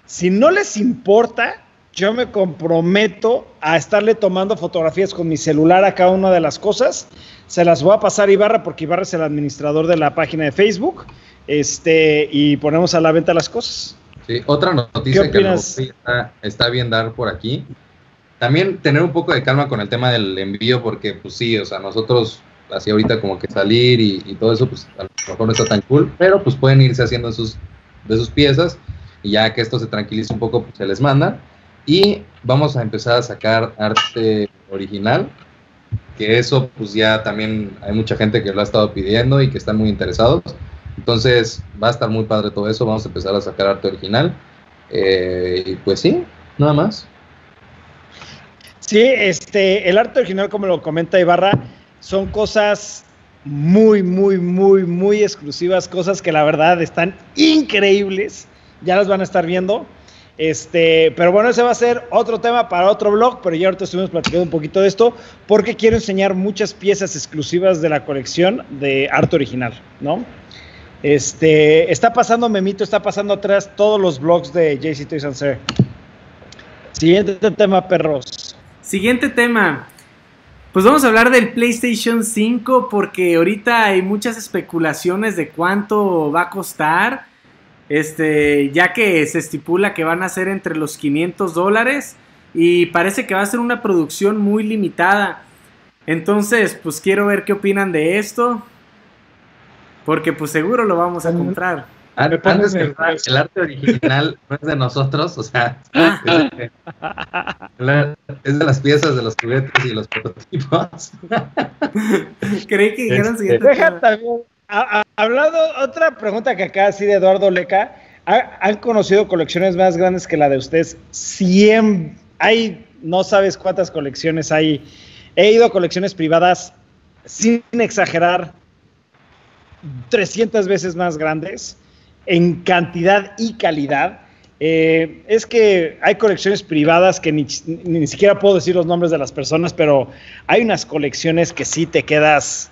Si no les importa, yo me comprometo a estarle tomando fotografías con mi celular a cada una de las cosas. Se las voy a pasar a Ibarra porque Ibarra es el administrador de la página de Facebook. Este, y ponemos a la venta las cosas. Sí, otra noticia que está, está bien dar por aquí. También tener un poco de calma con el tema del envío, porque pues sí, o sea, nosotros así ahorita como que salir y, todo eso, pues a lo mejor no está tan cool, pero pues pueden irse haciendo sus, de sus piezas y ya que esto se tranquilice un poco, pues se les manda. Y vamos a empezar a sacar arte original, que eso pues ya también hay mucha gente que lo ha estado pidiendo y que están muy interesados. Entonces va a estar muy padre todo eso, vamos a empezar a sacar arte original. Eh, y pues sí, nada más. Sí, este, el arte original, como lo comenta Ibarra, son cosas muy, muy, muy, muy exclusivas, cosas que la verdad están increíbles. Ya las van a estar viendo. Este, pero bueno, ese va a ser otro tema para otro blog, pero ya ahorita estuvimos platicando un poquito de esto, porque quiero enseñar muchas piezas exclusivas de la colección de arte original, ¿no? Este, está pasando Memito, está pasando atrás todos los blogs de JC Toys and Siguiente tema, perros. Siguiente tema. Pues vamos a hablar del PlayStation 5 porque ahorita hay muchas especulaciones de cuánto va a costar. Este, ya que se estipula que van a ser entre los 500 dólares y parece que va a ser una producción muy limitada. Entonces, pues quiero ver qué opinan de esto. Porque pues seguro lo vamos a comprar. Antes que el arte original no es de nosotros, o sea, es de las piezas de los juguetes y los prototipos. Creí que dijeron este, siguiente. Deja también hablando, otra pregunta que acá, así de Eduardo Leca, ¿han conocido colecciones más grandes que la de ustedes? 100, hay, no sabes cuántas colecciones hay. He ido a colecciones privadas, sin exagerar, 300 veces más grandes en cantidad y calidad. Eh, es que hay colecciones privadas que ni, ni, siquiera puedo decir los nombres de las personas, pero hay unas colecciones que sí te quedas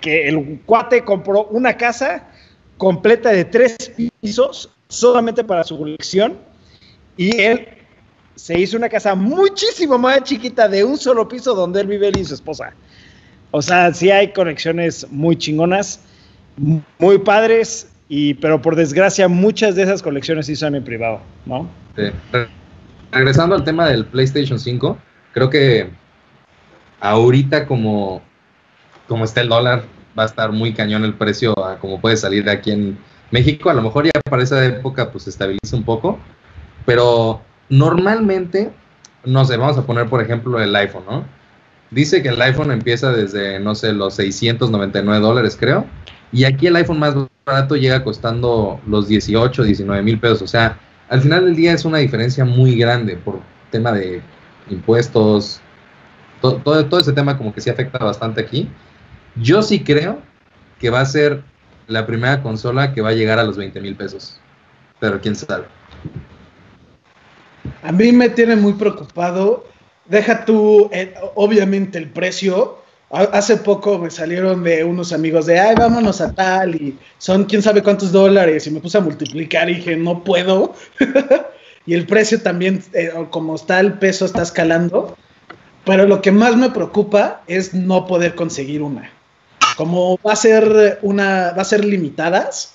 que el cuate compró una casa completa de tres pisos solamente para su colección y él se hizo una casa muchísimo más chiquita de un solo piso donde él vive él y su esposa. O sea, sí hay conexiones muy chingonas, muy padres, y, pero por desgracia muchas de esas colecciones sí son en privado, ¿no? Regresando al tema del PlayStation 5, creo que ahorita como como está el dólar, va a estar muy cañón el precio como puede salir de aquí en México. A lo mejor ya para esa época pues estabiliza un poco, pero normalmente, no sé, vamos a poner por ejemplo el iPhone, ¿no? Dice que el iPhone empieza desde, no sé, los 699 dólares, creo. Y aquí el iPhone más barato llega costando los 18, 19 mil pesos. O sea, al final del día es una diferencia muy grande por tema de impuestos. Todo ese tema como que sí afecta bastante aquí. Yo sí creo que va a ser la primera consola que va a llegar a los 20 mil pesos. Pero quién sabe. A mí me tiene muy preocupado. Deja tú, eh, obviamente, el precio. Hace poco me salieron de unos amigos de, ay, vámonos a tal, y son quién sabe cuántos dólares, y me puse a multiplicar y dije, no puedo. y el precio también, eh, como está el peso, está escalando. Pero lo que más me preocupa es no poder conseguir una. Como va a ser una, va a ser limitadas,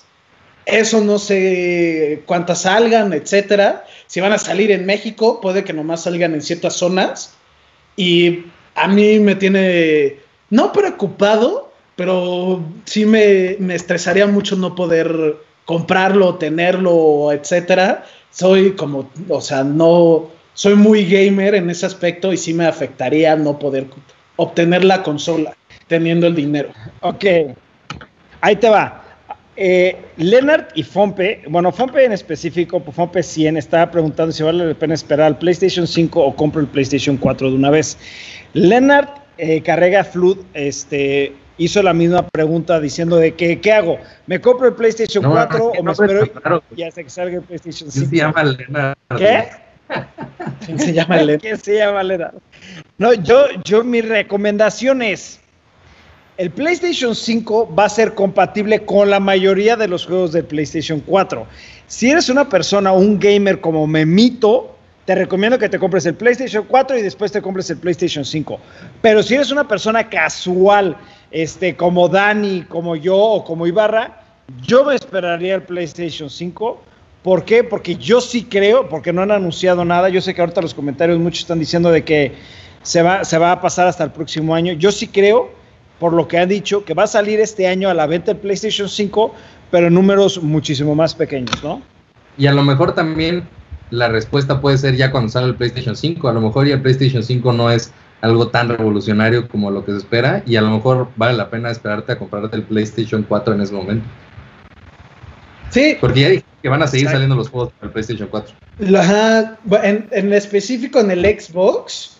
eso no sé cuántas salgan, etcétera. Si van a salir en México, puede que nomás salgan en ciertas zonas. Y a mí me tiene, no preocupado, pero sí me, me estresaría mucho no poder comprarlo, tenerlo, etcétera. Soy como, o sea, no, soy muy gamer en ese aspecto y sí me afectaría no poder obtener la consola teniendo el dinero. Ok, ahí te va. Eh, Leonard y Fompe, bueno, Fompe en específico, Fompe 100, estaba preguntando si vale la pena esperar al PlayStation 5 o compro el PlayStation 4 de una vez. Leonard eh, carrega Flood, este, hizo la misma pregunta diciendo de que, ¿qué hago? ¿Me compro el PlayStation 4 o me espero y hasta que salga el PlayStation 5? se llama Leonardo? ¿Qué? ¿Quién se llama Leonardo? ¿Quién se llama Leonardo? No, yo, yo mi recomendación es, el PlayStation 5 va a ser compatible con la mayoría de los juegos del PlayStation 4. Si eres una persona, un gamer como Memito, te recomiendo que te compres el PlayStation 4 y después te compres el PlayStation 5. Pero si eres una persona casual, este, como Dani, como yo o como Ibarra, yo me esperaría el PlayStation 5. ¿Por qué? Porque yo sí creo, porque no han anunciado nada. Yo sé que ahorita los comentarios muchos están diciendo de que se va, se va a pasar hasta el próximo año. Yo sí creo, por lo que han dicho, que va a salir este año a la venta el PlayStation 5, pero en números muchísimo más pequeños, ¿no? Y a lo mejor también la respuesta puede ser ya cuando sale el PlayStation 5. A lo mejor ya el PlayStation 5 no es algo tan revolucionario como lo que se espera y a lo mejor vale la pena esperarte a comprarte el PlayStation 4 en ese momento. Sí. Porque ya dije que van a seguir saliendo los juegos para el PlayStation 4. en, en, específico en el Xbox,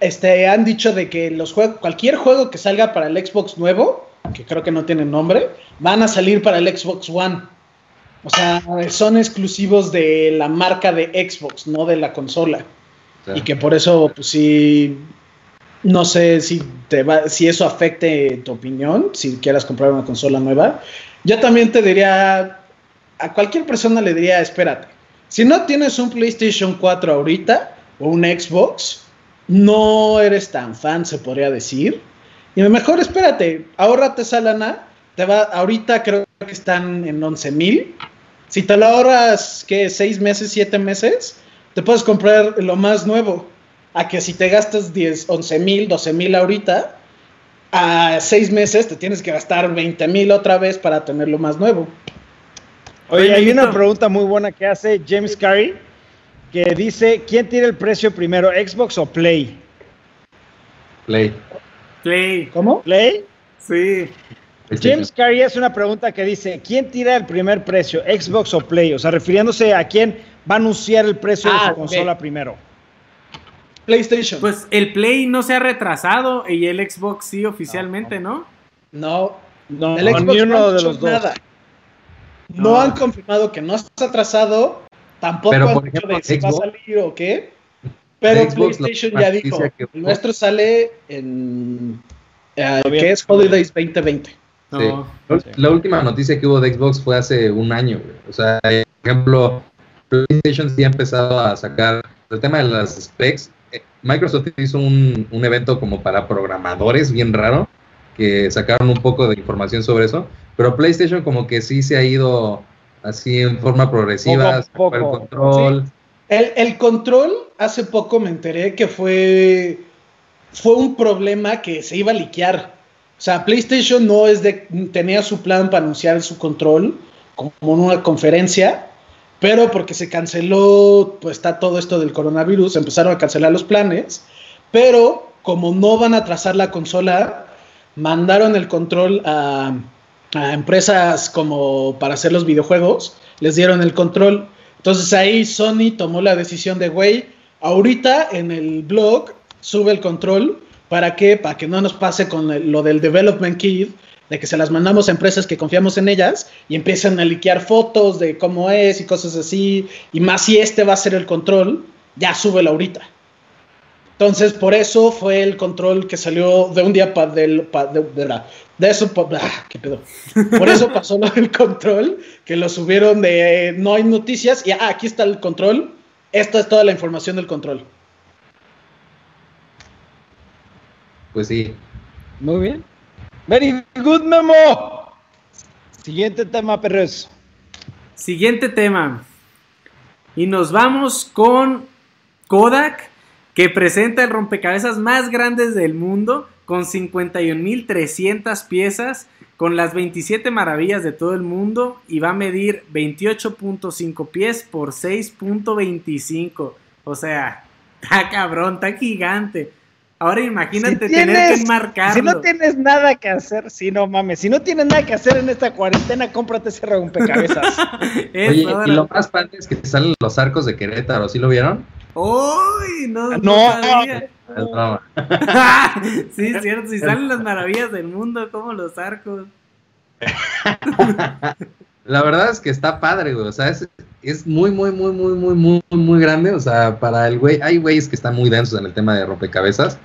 este, han dicho de que los juegos, cualquier juego que salga para el Xbox nuevo, que creo que no tiene nombre, van a salir para el Xbox One. O sea, son exclusivos de la marca de Xbox, no de la consola. Y que por eso, pues sí, no sé si, te va, si eso afecte tu opinión, si quieras comprar una consola nueva. Yo también te diría, a cualquier persona le diría, espérate, si no tienes un PlayStation 4 ahorita o un Xbox, no eres tan fan, se podría decir. Y mejor espérate, ahórrate esa lana, te va, ahorita creo que están en 11 mil. Si te lo ahorras, ¿qué? ¿Seis meses, siete meses? Te puedes comprar lo más nuevo. A que si te gastas 10, 11 mil, 12 mil ahorita, a seis meses te tienes que gastar 20 mil otra vez para tener lo más nuevo. Oye, hay una pregunta muy buena que hace James Carey, que dice, ¿quién tiene el precio primero, Xbox o Play? Play. Play. ¿Cómo? ¿Play? Sí. James Carey es una pregunta que dice, ¿quién tira el primer precio, Xbox o Play? O sea, refiriéndose a quién va a anunciar el precio de Ah, su consola primero. PlayStation. Pues el Play no se ha retrasado y el Xbox sí oficialmente, ¿no? no, No, el Xbox ni no uno han de los dos. nada. No, No. han confirmado que no está atrasado, tampoco Pero, han por dicho ejemplo, de si va a Xbox- salir o qué. Pero Xbox, PlayStation ya dijo, que el nuestro sale en eh, que es Holidays 2020. No. Sí. La- última noticia que hubo de Xbox fue hace un año, güey. O sea, por ejemplo, PlayStation sí ha empezado a sacar el tema de las specs. eh, Microsoft hizo un, un evento como para programadores bien raro, que sacaron un poco de información sobre eso, pero PlayStation como que sí se ha ido así en forma progresiva, Poco sacó el poco. control. El, el control, hace poco me enteré que fue, fue un problema que se iba a liquear. O sea, PlayStation no es de, tenía su plan para anunciar su control como en una conferencia, pero porque se canceló, pues está todo esto del coronavirus, empezaron a cancelar los planes, pero como no van a trazar la consola, mandaron el control a, a empresas como para hacer los videojuegos, les dieron el control. Entonces ahí Sony tomó la decisión de, güey, ahorita en el blog sube el control, ¿para qué? Para que no nos pase con lo del development kit, de que se las mandamos a empresas que confiamos en ellas y empiezan a liquear fotos de cómo es y cosas así, y más si este va a ser el control, ya súbelo ahorita. Entonces, por eso fue el control que salió de un día para del, pa- de, de eso, pa- ah, ¿qué pedo? Por eso pasó lo del control, que lo subieron de eh, no hay noticias y ah, aquí está el control. Esta es toda la información del control. Pues sí. Muy bien. Very good, Memo. Siguiente tema, perros. Siguiente tema. Y nos vamos con Kodak, que presenta el rompecabezas más grandes del mundo, con 51.300 piezas, con las 27 maravillas de todo el mundo, y va a medir 28.5 pies por 6.25. O sea, está cabrón, está gigante. Ahora imagínate Si tener que tienes- enmarcarlo. Si no tienes nada que hacer, si no mames, si no tienes nada que hacer en esta cuarentena, cómprate ese rompecabezas. Es Oye, hora. y lo más padre es que salen los arcos de Querétaro, ¿sí lo vieron? ¡Uy! No, no No, sabía. Es broma. sí, es cierto. Si salen las maravillas del mundo, como los arcos. La verdad es que está padre, güey. O sea, es, es muy, muy, muy, muy, muy, muy, muy grande. O sea, para el güey, hay güeyes que están muy densos en el tema de rompecabezas.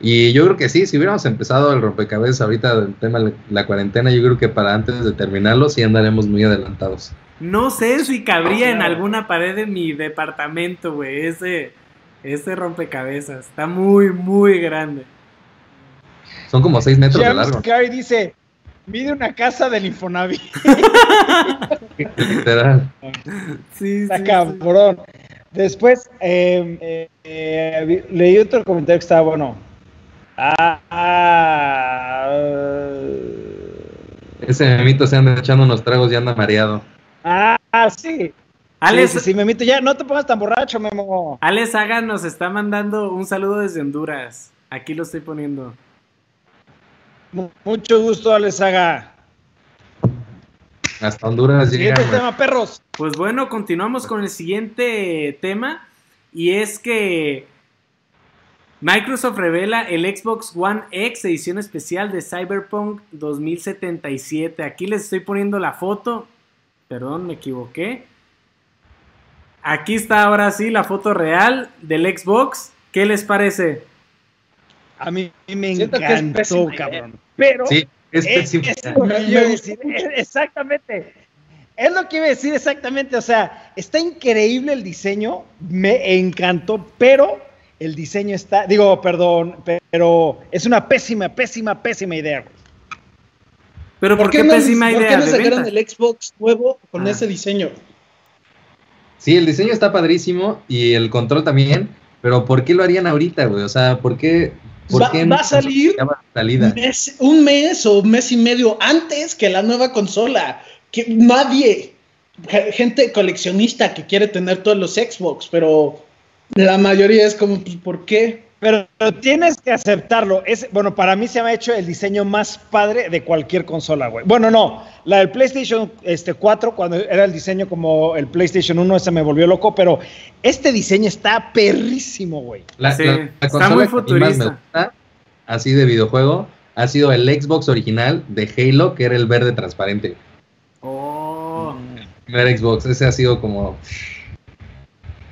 Y yo creo que sí, si hubiéramos empezado el rompecabezas ahorita del tema de la cuarentena, yo creo que para antes de terminarlo sí andaremos muy adelantados. No sé si cabría en alguna pared de mi departamento, güey, ese, ese rompecabezas. Está muy, muy grande. Son como 6 metros de James largo. Carey dice, mide una casa del Infonavit. Literal. Sí, Está sí, cabrón. Después, eh, eh, eh, leí otro comentario que estaba bueno. Ah, ah, Ese memito se anda echando unos tragos y anda mareado. Ah, sí. Alex, Sí, sí, sí, Memito, ya no te pongas tan borracho, Memo. Alex Saga nos está mandando un saludo desde Honduras. Aquí lo estoy poniendo. Mu- Mucho gusto, Alex Saga. Hasta Honduras. Siguiente tema, perros. Pues bueno, continuamos con el siguiente tema y es que Microsoft revela el Xbox One X edición especial de Cyberpunk 2077. Aquí les estoy poniendo la foto. Perdón, me equivoqué. Aquí está ahora sí la foto real del Xbox. ¿Qué les parece? A mí me Siento que es encantó, pésima idea. cabrón. Pero Sí, es es, pésimo. es lo que iba a decir. Es- Exactamente. Es lo que iba a decir exactamente. O sea, está increíble el diseño. Me encantó, pero el diseño está. Digo, perdón, pero es una pésima, pésima, pésima idea. Pero ¿por, qué, no, pésima ¿por idea qué no de sacaron venta? el Xbox nuevo con Ah. ese diseño? Sí, el diseño está padrísimo y el control también, pero ¿por qué lo harían ahorita, güey? O sea, ¿por qué? ¿por Va- qué va no a salir? Mes- un mes o un mes y medio antes que la nueva consola. Que nadie, ge- gente coleccionista que quiere tener todos los Xbox, pero la mayoría es como, pues, ¿por qué? Pero, tienes que aceptarlo. Es, bueno, para mí se me ha hecho el diseño más padre de cualquier consola, güey. Bueno, no, la del PlayStation este, 4, cuando era el diseño como el PlayStation 1, ese me volvió loco, pero este diseño está perrísimo, güey. La, Sí, la- la está muy futurista. me gusta, así de videojuego, ha sido el Xbox original de Halo, que era el verde transparente. Oh, primer Xbox, ese ha sido como.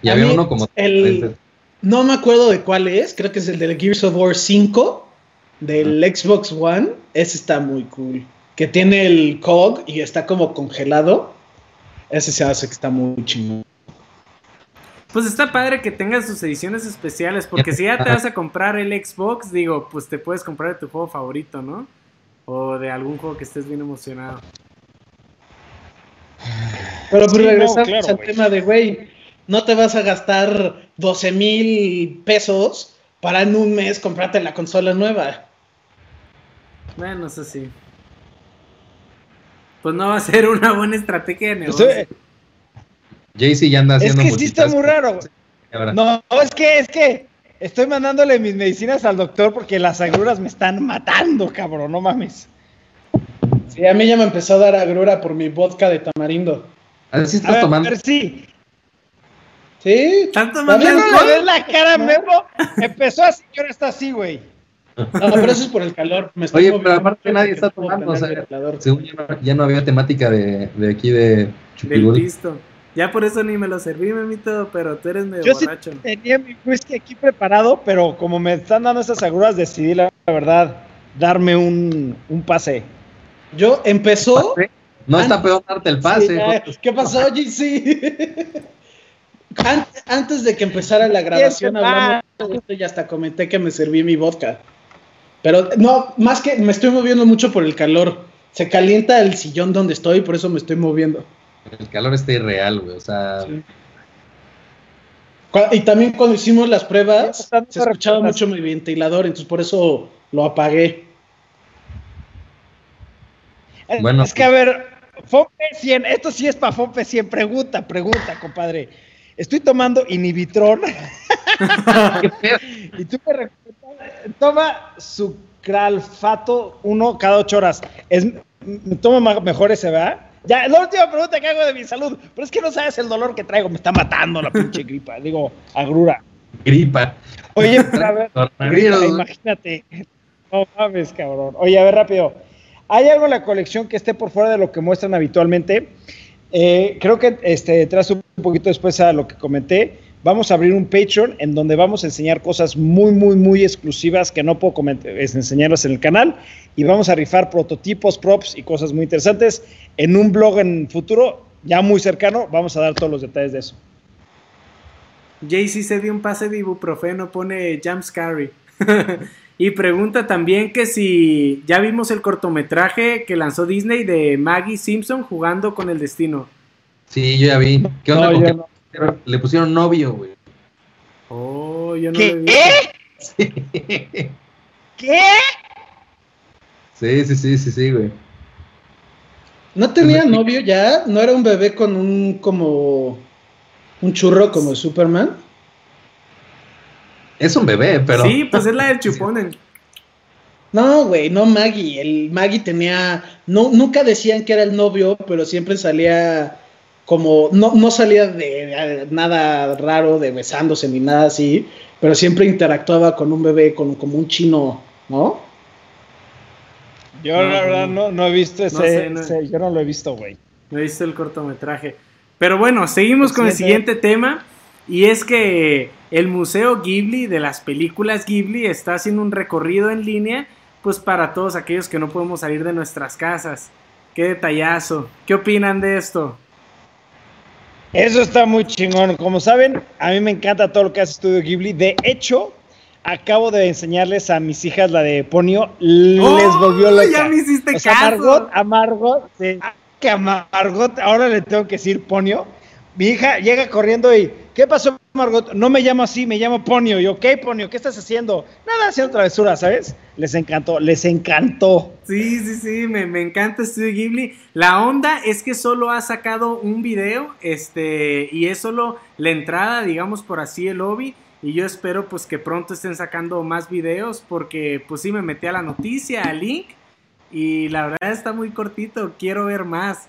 Y A había mí, uno como. el- No me acuerdo de cuál es, creo que es el del Gears of War 5 del Xbox One. Ese está muy cool. Que tiene el COG y está como congelado. Ese se hace que está muy chingón. Pues está padre que tengas sus ediciones especiales, porque si ya te vas a comprar el Xbox, digo, pues te puedes comprar de tu juego favorito, ¿no? O de algún juego que estés bien emocionado. Pero pues Sí, no, regresamos claro, al tema de, güey, no te vas a gastar 12 mil pesos para en un mes comprarte la consola nueva. Bueno, eso sí. Pues no va a ser una buena estrategia de negocio. Jay-Z ya anda es haciendo. que sí está muy raro. No, es que, es que estoy mandándole mis medicinas al doctor porque las agruras me están matando, cabrón, no mames. Sí, a mí ya me empezó a dar agrura por mi vodka de tamarindo. Así A estás ver, tomando. a ver, sí. ¿Sí? ¿Están tomando Ya no alcohol? le ves la cara, Memo. Empezó así y ahora está así, güey. No, pero eso es por el calor. Me estoy Oye, pero aparte nadie está no tomando, o sea. Según ya no, ya no había temática de, de aquí de Del pisto. Ya por eso ni me lo serví, memito, pero tú eres medio Yo sí borracho. tenía mi whisky aquí preparado, pero como me están dando esas agruras, decidí, la, la verdad, darme un, un pase. Yo empezó. No Ah, está peor darte el pase. Sí. ¿Qué pasó, GC? An- Antes de que empezara la grabación, hablamos de esto y hasta comenté que me serví mi vodka. Pero no, más que me estoy moviendo mucho por el calor. Se calienta el sillón donde estoy, por eso me estoy moviendo. El calor está irreal, güey. O sea, Sí. Y también cuando hicimos las pruebas, se escuchaba mucho mi ventilador, entonces por eso lo apagué. Eh, Bueno. Es que, a ver, Fompe 100, esto sí es para Fompe 100. Pregunta, pregunta, compadre. Estoy tomando Inhibitron y tú me toma sucralfato uno cada ocho horas. Es, me toma ma- mejor ese, ¿verdad? Ya, la última pregunta que hago de mi salud, pero es que no sabes el dolor que traigo, me está matando la pinche gripa, digo, agrura. Gripa. Oye, a ver, gripa, imagínate. No mames, cabrón. Oye, a ver, rápido. ¿Hay algo en la colección que esté por fuera de lo que muestran habitualmente? Eh, creo que este, tras un poquito después a lo que comenté, vamos a abrir un Patreon en donde vamos a enseñar cosas muy, muy, muy exclusivas que no puedo enseñarlas en el canal y vamos a rifar prototipos, props y cosas muy interesantes. En un blog en futuro, ya muy cercano, vamos a dar todos los detalles de eso. JC se dio un pase de ibuprofeno, pone Jam Scary. Y pregunta también que si ya vimos el cortometraje que lanzó Disney de Maggie Simpson jugando con el destino. Sí, yo ya vi. ¿Qué onda con Le pusieron novio, güey. Oh, yo no ¿Qué? Lo vi. ¿Qué? Sí, sí, sí, sí, sí, güey. ¿No tenía novio ya? ¿No era un bebé con un como un churro como Superman? Es un bebé, pero. Sí, pues es la del chupón. No, güey, no Maggie. El Maggie tenía. No, nunca decían que era el novio, pero siempre salía como. No, no salía de nada raro, de besándose ni nada así. Pero siempre interactuaba con un bebé, con, como un chino, ¿no? Yo, la verdad, no, no he visto ese, Yo no lo he visto, güey. No he visto el cortometraje. Pero bueno, seguimos con el siguiente tema. Y es que el Museo Ghibli de las películas Ghibli está haciendo un recorrido en línea, pues para todos aquellos que no podemos salir de nuestras casas. Qué detallazo. ¿Qué opinan de esto? Eso está muy chingón. Como saben, a mí me encanta todo lo que hace Estudio Ghibli. De hecho, acabo de enseñarles a mis hijas la de Ponio. Les ¡Oh! volvió loca. Ya me hiciste caso. A Margot, a que a Margot ahora le tengo que decir Ponio mi hija llega corriendo y, ¿qué pasó, Margot? No me llamo así, me llamo Ponio. Y yo, ¿qué, Ponio? ¿Qué estás haciendo? Nada, haciendo travesura, ¿sabes? Les encantó, les encantó. Sí, sí, sí, me, me encanta Studio Ghibli. La onda es que solo ha sacado un video, este, y es solo la entrada, digamos por así, el lobby. Y yo espero pues que pronto estén sacando más videos porque pues sí me metí a la noticia, al link. Y la verdad está muy cortito, quiero ver más.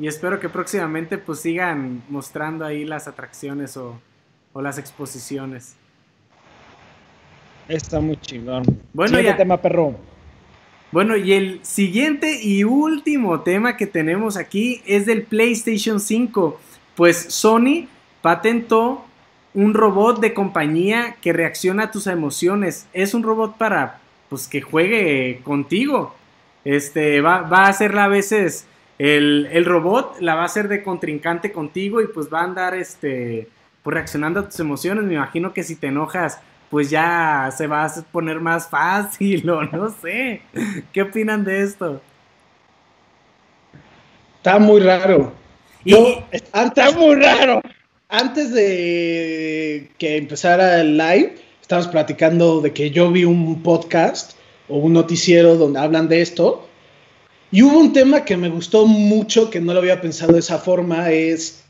Y espero que próximamente pues sigan mostrando ahí las atracciones o, las exposiciones. Está muy chingón. Bueno, siguiente tema, perro. Bueno, y el siguiente y último tema que tenemos aquí es del PlayStation 5. Pues Sony patentó un robot de compañía que reacciona a tus emociones. Es un robot para pues que juegue contigo. Este va, va a hacerla a veces el, robot la va a hacer de contrincante contigo y pues va a andar este, pues reaccionando a tus emociones. Me imagino que si te enojas, pues ya se va a poner más fácil o no sé. ¿Qué opinan de esto? Está muy raro. está muy raro. Antes de que empezara el live, estábamos platicando de que yo vi un podcast o un noticiero donde hablan de esto y hubo un tema que me gustó mucho, que no lo había pensado de esa forma, es,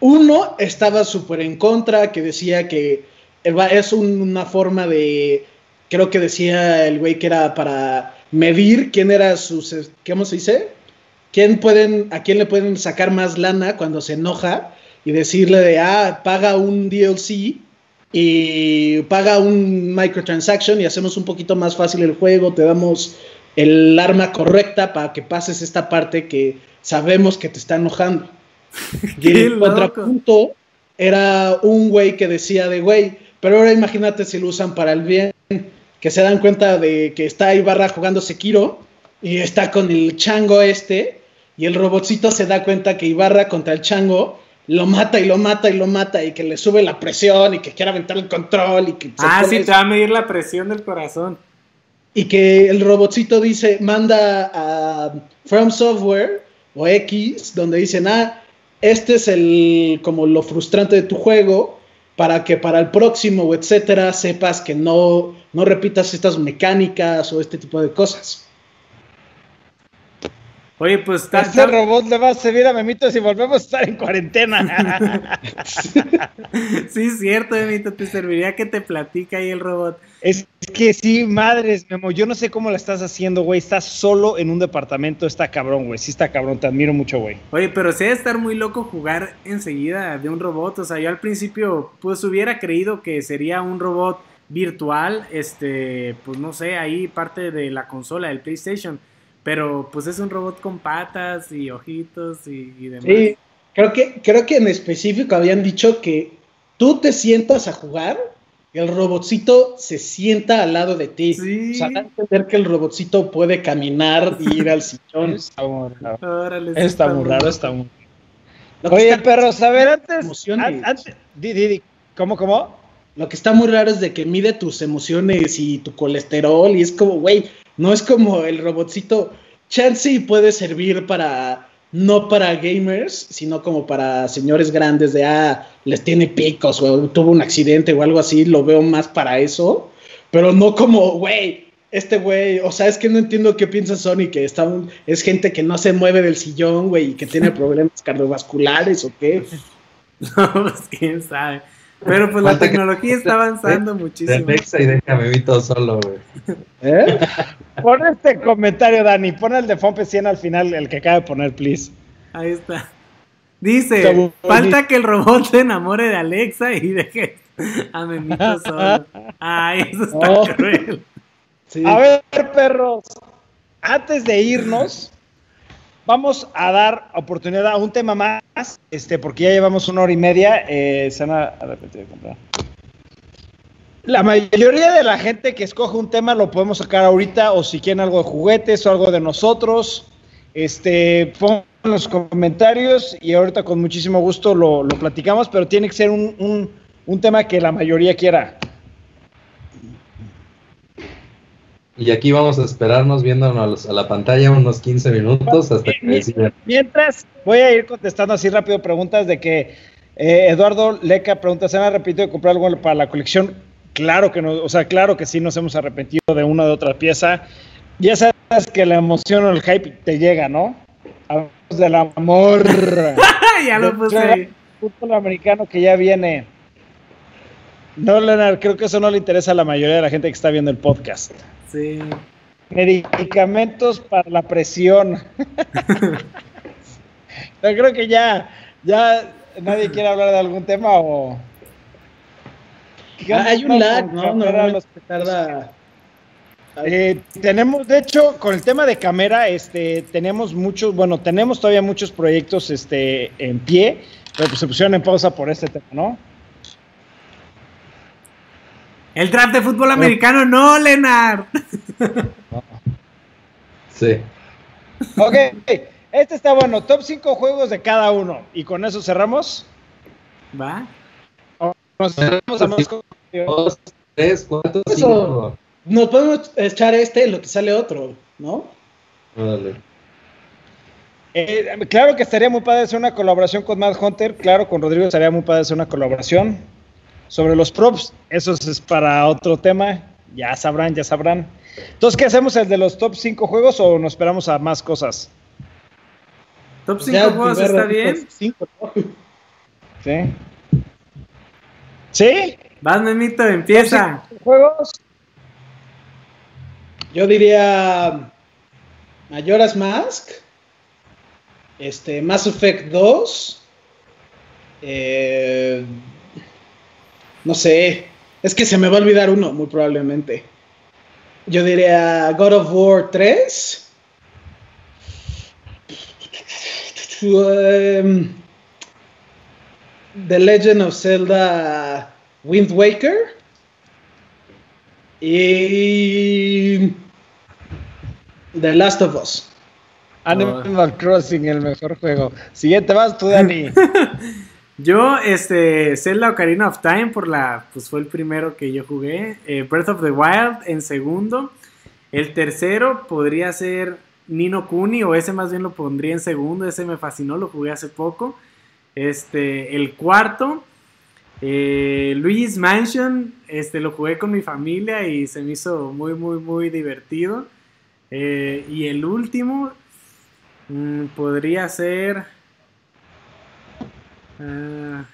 uno estaba súper en contra, que decía que es una forma de, creo que decía el güey que era para medir quién era sus, ¿cómo se dice? ¿Quién pueden, a quién le pueden sacar más lana cuando se enoja y decirle de, ah, paga un DLC y paga un microtransaction y hacemos un poquito más fácil el juego, te damos el arma correcta para que pases esta parte que sabemos que te está enojando. y el contrapunto era un güey que decía de güey, pero ahora imagínate si lo usan para el bien, que se dan cuenta de que está Ibarra jugando Sekiro y está con el chango este y el robotcito se da cuenta que Ibarra contra el chango lo mata y lo mata y lo mata y que le sube la presión y que quiere aventar el control y que... Ah, sí, te va a medir la presión del corazón y que el robotcito dice, manda a From Software o X, donde dicen, ah, este es el como lo frustrante de tu juego, para que para el próximo o etcétera sepas que no, no repitas estas mecánicas o este tipo de cosas. Oye, pues está. Este robot le va a servir a Memito si volvemos a estar en cuarentena. sí, es cierto, Memito, te serviría que te platique ahí el robot. Es que sí, madres, Memo, yo no sé cómo la estás haciendo, güey. Estás solo en un departamento, está cabrón, güey. Sí está cabrón, te admiro mucho, güey. Oye, pero sí debe estar muy loco jugar enseguida de un robot. O sea, yo al principio, pues hubiera creído que sería un robot virtual, este, pues no sé, ahí parte de la consola del PlayStation pero pues es un robot con patas y ojitos y, demás. Sí, creo que, creo que en específico habían dicho que tú te sientas a jugar, y el robotcito se sienta al lado de ti. Sí. O sea, entender que el robotcito puede caminar y ir al sillón. Está muy raro. está, muy raro, está muy Oye, perros, a ver, antes, antes, di, di, ¿cómo, cómo? Lo que está muy raro es de que mide tus emociones y tu colesterol y es como, güey, no es como el robotcito. Chelsea puede servir para, no para gamers, sino como para señores grandes de, ah, les tiene picos o tuvo un accidente o algo así. Lo veo más para eso, pero no como, güey, este güey, o sea, es que no entiendo qué piensa Sony, que está es gente que no se mueve del sillón, güey, y que tiene problemas cardiovasculares o qué. No, pues quién sabe. Pero pues la tecnología está avanzando muchísimo. Alexa y déjame vi todo solo, güey. ¿Eh? Pon este comentario, Dani. Pon el de Fompe 100 al final, el que acaba de poner, please. Ahí está. Dice, falta que el robot se enamore de Alexa y deje a Memito solo. Ay, eso está oh. cruel. A ver, perros, antes de irnos, vamos a dar oportunidad a un tema más, este, porque ya llevamos una hora y media. Eh, se van a, La mayoría de la gente que escoge un tema lo podemos sacar ahorita, o si quieren algo de juguetes o algo de nosotros, este, pongan los comentarios y ahorita con muchísimo gusto lo, platicamos, pero tiene que ser un, un tema que la mayoría quiera. Y aquí vamos a esperarnos viéndonos a la pantalla unos 15 minutos hasta que deciden. Mientras, voy a ir contestando así rápido preguntas de que eh, Eduardo Leca pregunta, ¿se han arrepentido de comprar algo para la colección? Claro que no, o sea, claro que sí nos hemos arrepentido de una o de otra pieza. Ya sabes que la emoción o el hype te llega, ¿no? Hablamos del amor. ya lo puse. Fútbol americano que ya viene. No, Leonard, creo que eso no le interesa a la mayoría de la gente que está viendo el podcast. Sí. Medicamentos para la presión. Yo creo que ya, ya nadie quiere hablar de algún tema o. Ah, hay un lag, ¿no? Normalmente tarda. Eh, tenemos, de hecho, con el tema de cámara, este, tenemos muchos, bueno, tenemos todavía muchos proyectos, este, en pie, pero pues se pusieron en pausa por este tema, ¿no? El draft de fútbol americano, no, Leonard. Sí. Ok, este está bueno. Top 5 juegos de cada uno. Y con eso cerramos. Va. Nos cerramos a más Dos, tres, cuatro, cinco. Nos podemos echar este en lo que sale otro, ¿no? Vale. Eh, claro que estaría muy padre hacer una colaboración con Mad Hunter. Claro, con Rodrigo estaría muy padre hacer una colaboración. Sobre los props, eso es para otro tema. Ya sabrán, ya sabrán. Entonces, ¿qué hacemos? ¿El de los top 5 juegos o nos esperamos a más cosas? Top 5 juegos está bien. Cinco, Sí. ¿Sí? Vas, Memito, empieza. ¿Juegos? Yo diría Mayoras Mask, este, Mass Effect 2, eh, no sé. Es que se me va a olvidar uno, muy probablemente. Yo diría God of War 3. Um, The Legend of Zelda Wind Waker. Y The Last of Us. Animal Crossing, el mejor juego. Siguiente vas tú, Dani. Yo, este, Zelda Ocarina of Time, por la, pues fue el primero que yo jugué. Eh, Breath of the Wild en segundo. El tercero podría ser Nino Kuni, o ese más bien lo pondría en segundo. Ese me fascinó, lo jugué hace poco. Este, el cuarto, eh, Luigi's Mansion, este, lo jugué con mi familia y se me hizo muy, muy, muy divertido. Eh, y el último, Mm, podría ser. Ah,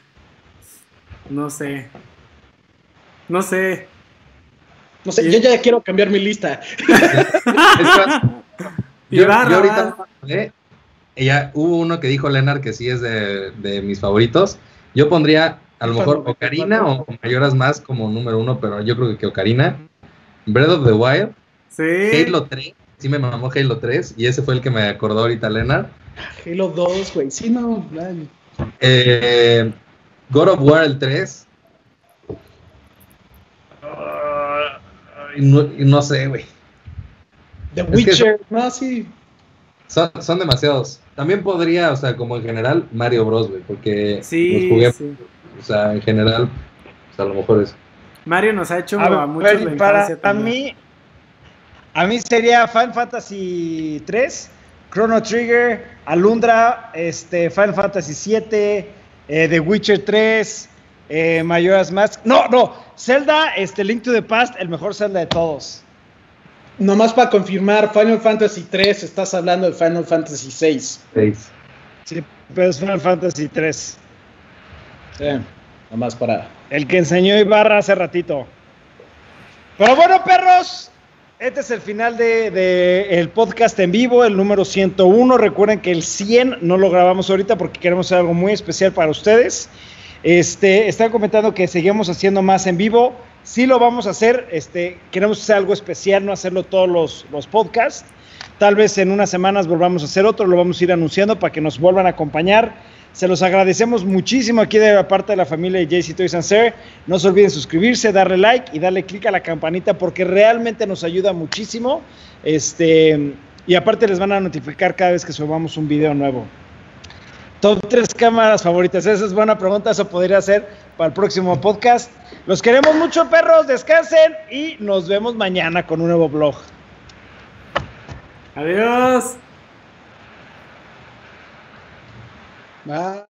no sé. No sé. No sé, yo ya quiero cambiar mi lista. yo, yo, ahorita ella, hubo uno que dijo Leonard que sí es de, de mis favoritos. Yo pondría a lo mejor Ocarina o Mayoras más como número uno, pero yo creo que Ocarina. Breath of the Wild. Sí. Halo 3. Sí me mamó Halo 3 y ese fue el que me acordó ahorita Leonard. Halo 2, güey. Sí, no. Eh, God of War el 3. no, no, sé, güey. The Witcher, no, sí. Son, son, demasiados. También podría, o sea, como en general, Mario Bros, güey, porque sí, los jugué, sí. o sea, en general, o sea, a lo mejor es. Mario nos ha hecho a, a muchos ver, para a mí, a mí sería Final Fantasy 3, Chrono Trigger, Alundra, este, Final Fantasy 7, eh, The Witcher 3, eh, Majora's Mask. No, no, Zelda, este, Link to the Past, el mejor Zelda de todos. Nomás para confirmar, Final Fantasy 3, estás hablando de Final Fantasy 6. 6. Sí, pero es Final Fantasy 3. Sí, nomás para. El que enseñó Ibarra hace ratito. Pero bueno, perros, este es el final de, de, el podcast en vivo, el número 101. Recuerden que el 100 no lo grabamos ahorita porque queremos hacer algo muy especial para ustedes. Este, están comentando que seguimos haciendo más en vivo. Sí lo vamos a hacer. Este, queremos hacer algo especial, no hacerlo todos los, los podcasts. Tal vez en unas semanas volvamos a hacer otro, lo vamos a ir anunciando para que nos vuelvan a acompañar. Se los agradecemos muchísimo aquí de la parte de la familia de JC Toys and Sir. No se olviden suscribirse, darle like y darle clic a la campanita porque realmente nos ayuda muchísimo. Este, y aparte les van a notificar cada vez que subamos un video nuevo. Top 3 cámaras favoritas. Esa es buena pregunta, eso podría ser para el próximo podcast. Los queremos mucho, perros. Descansen y nos vemos mañana con un nuevo vlog. Adiós. Mas...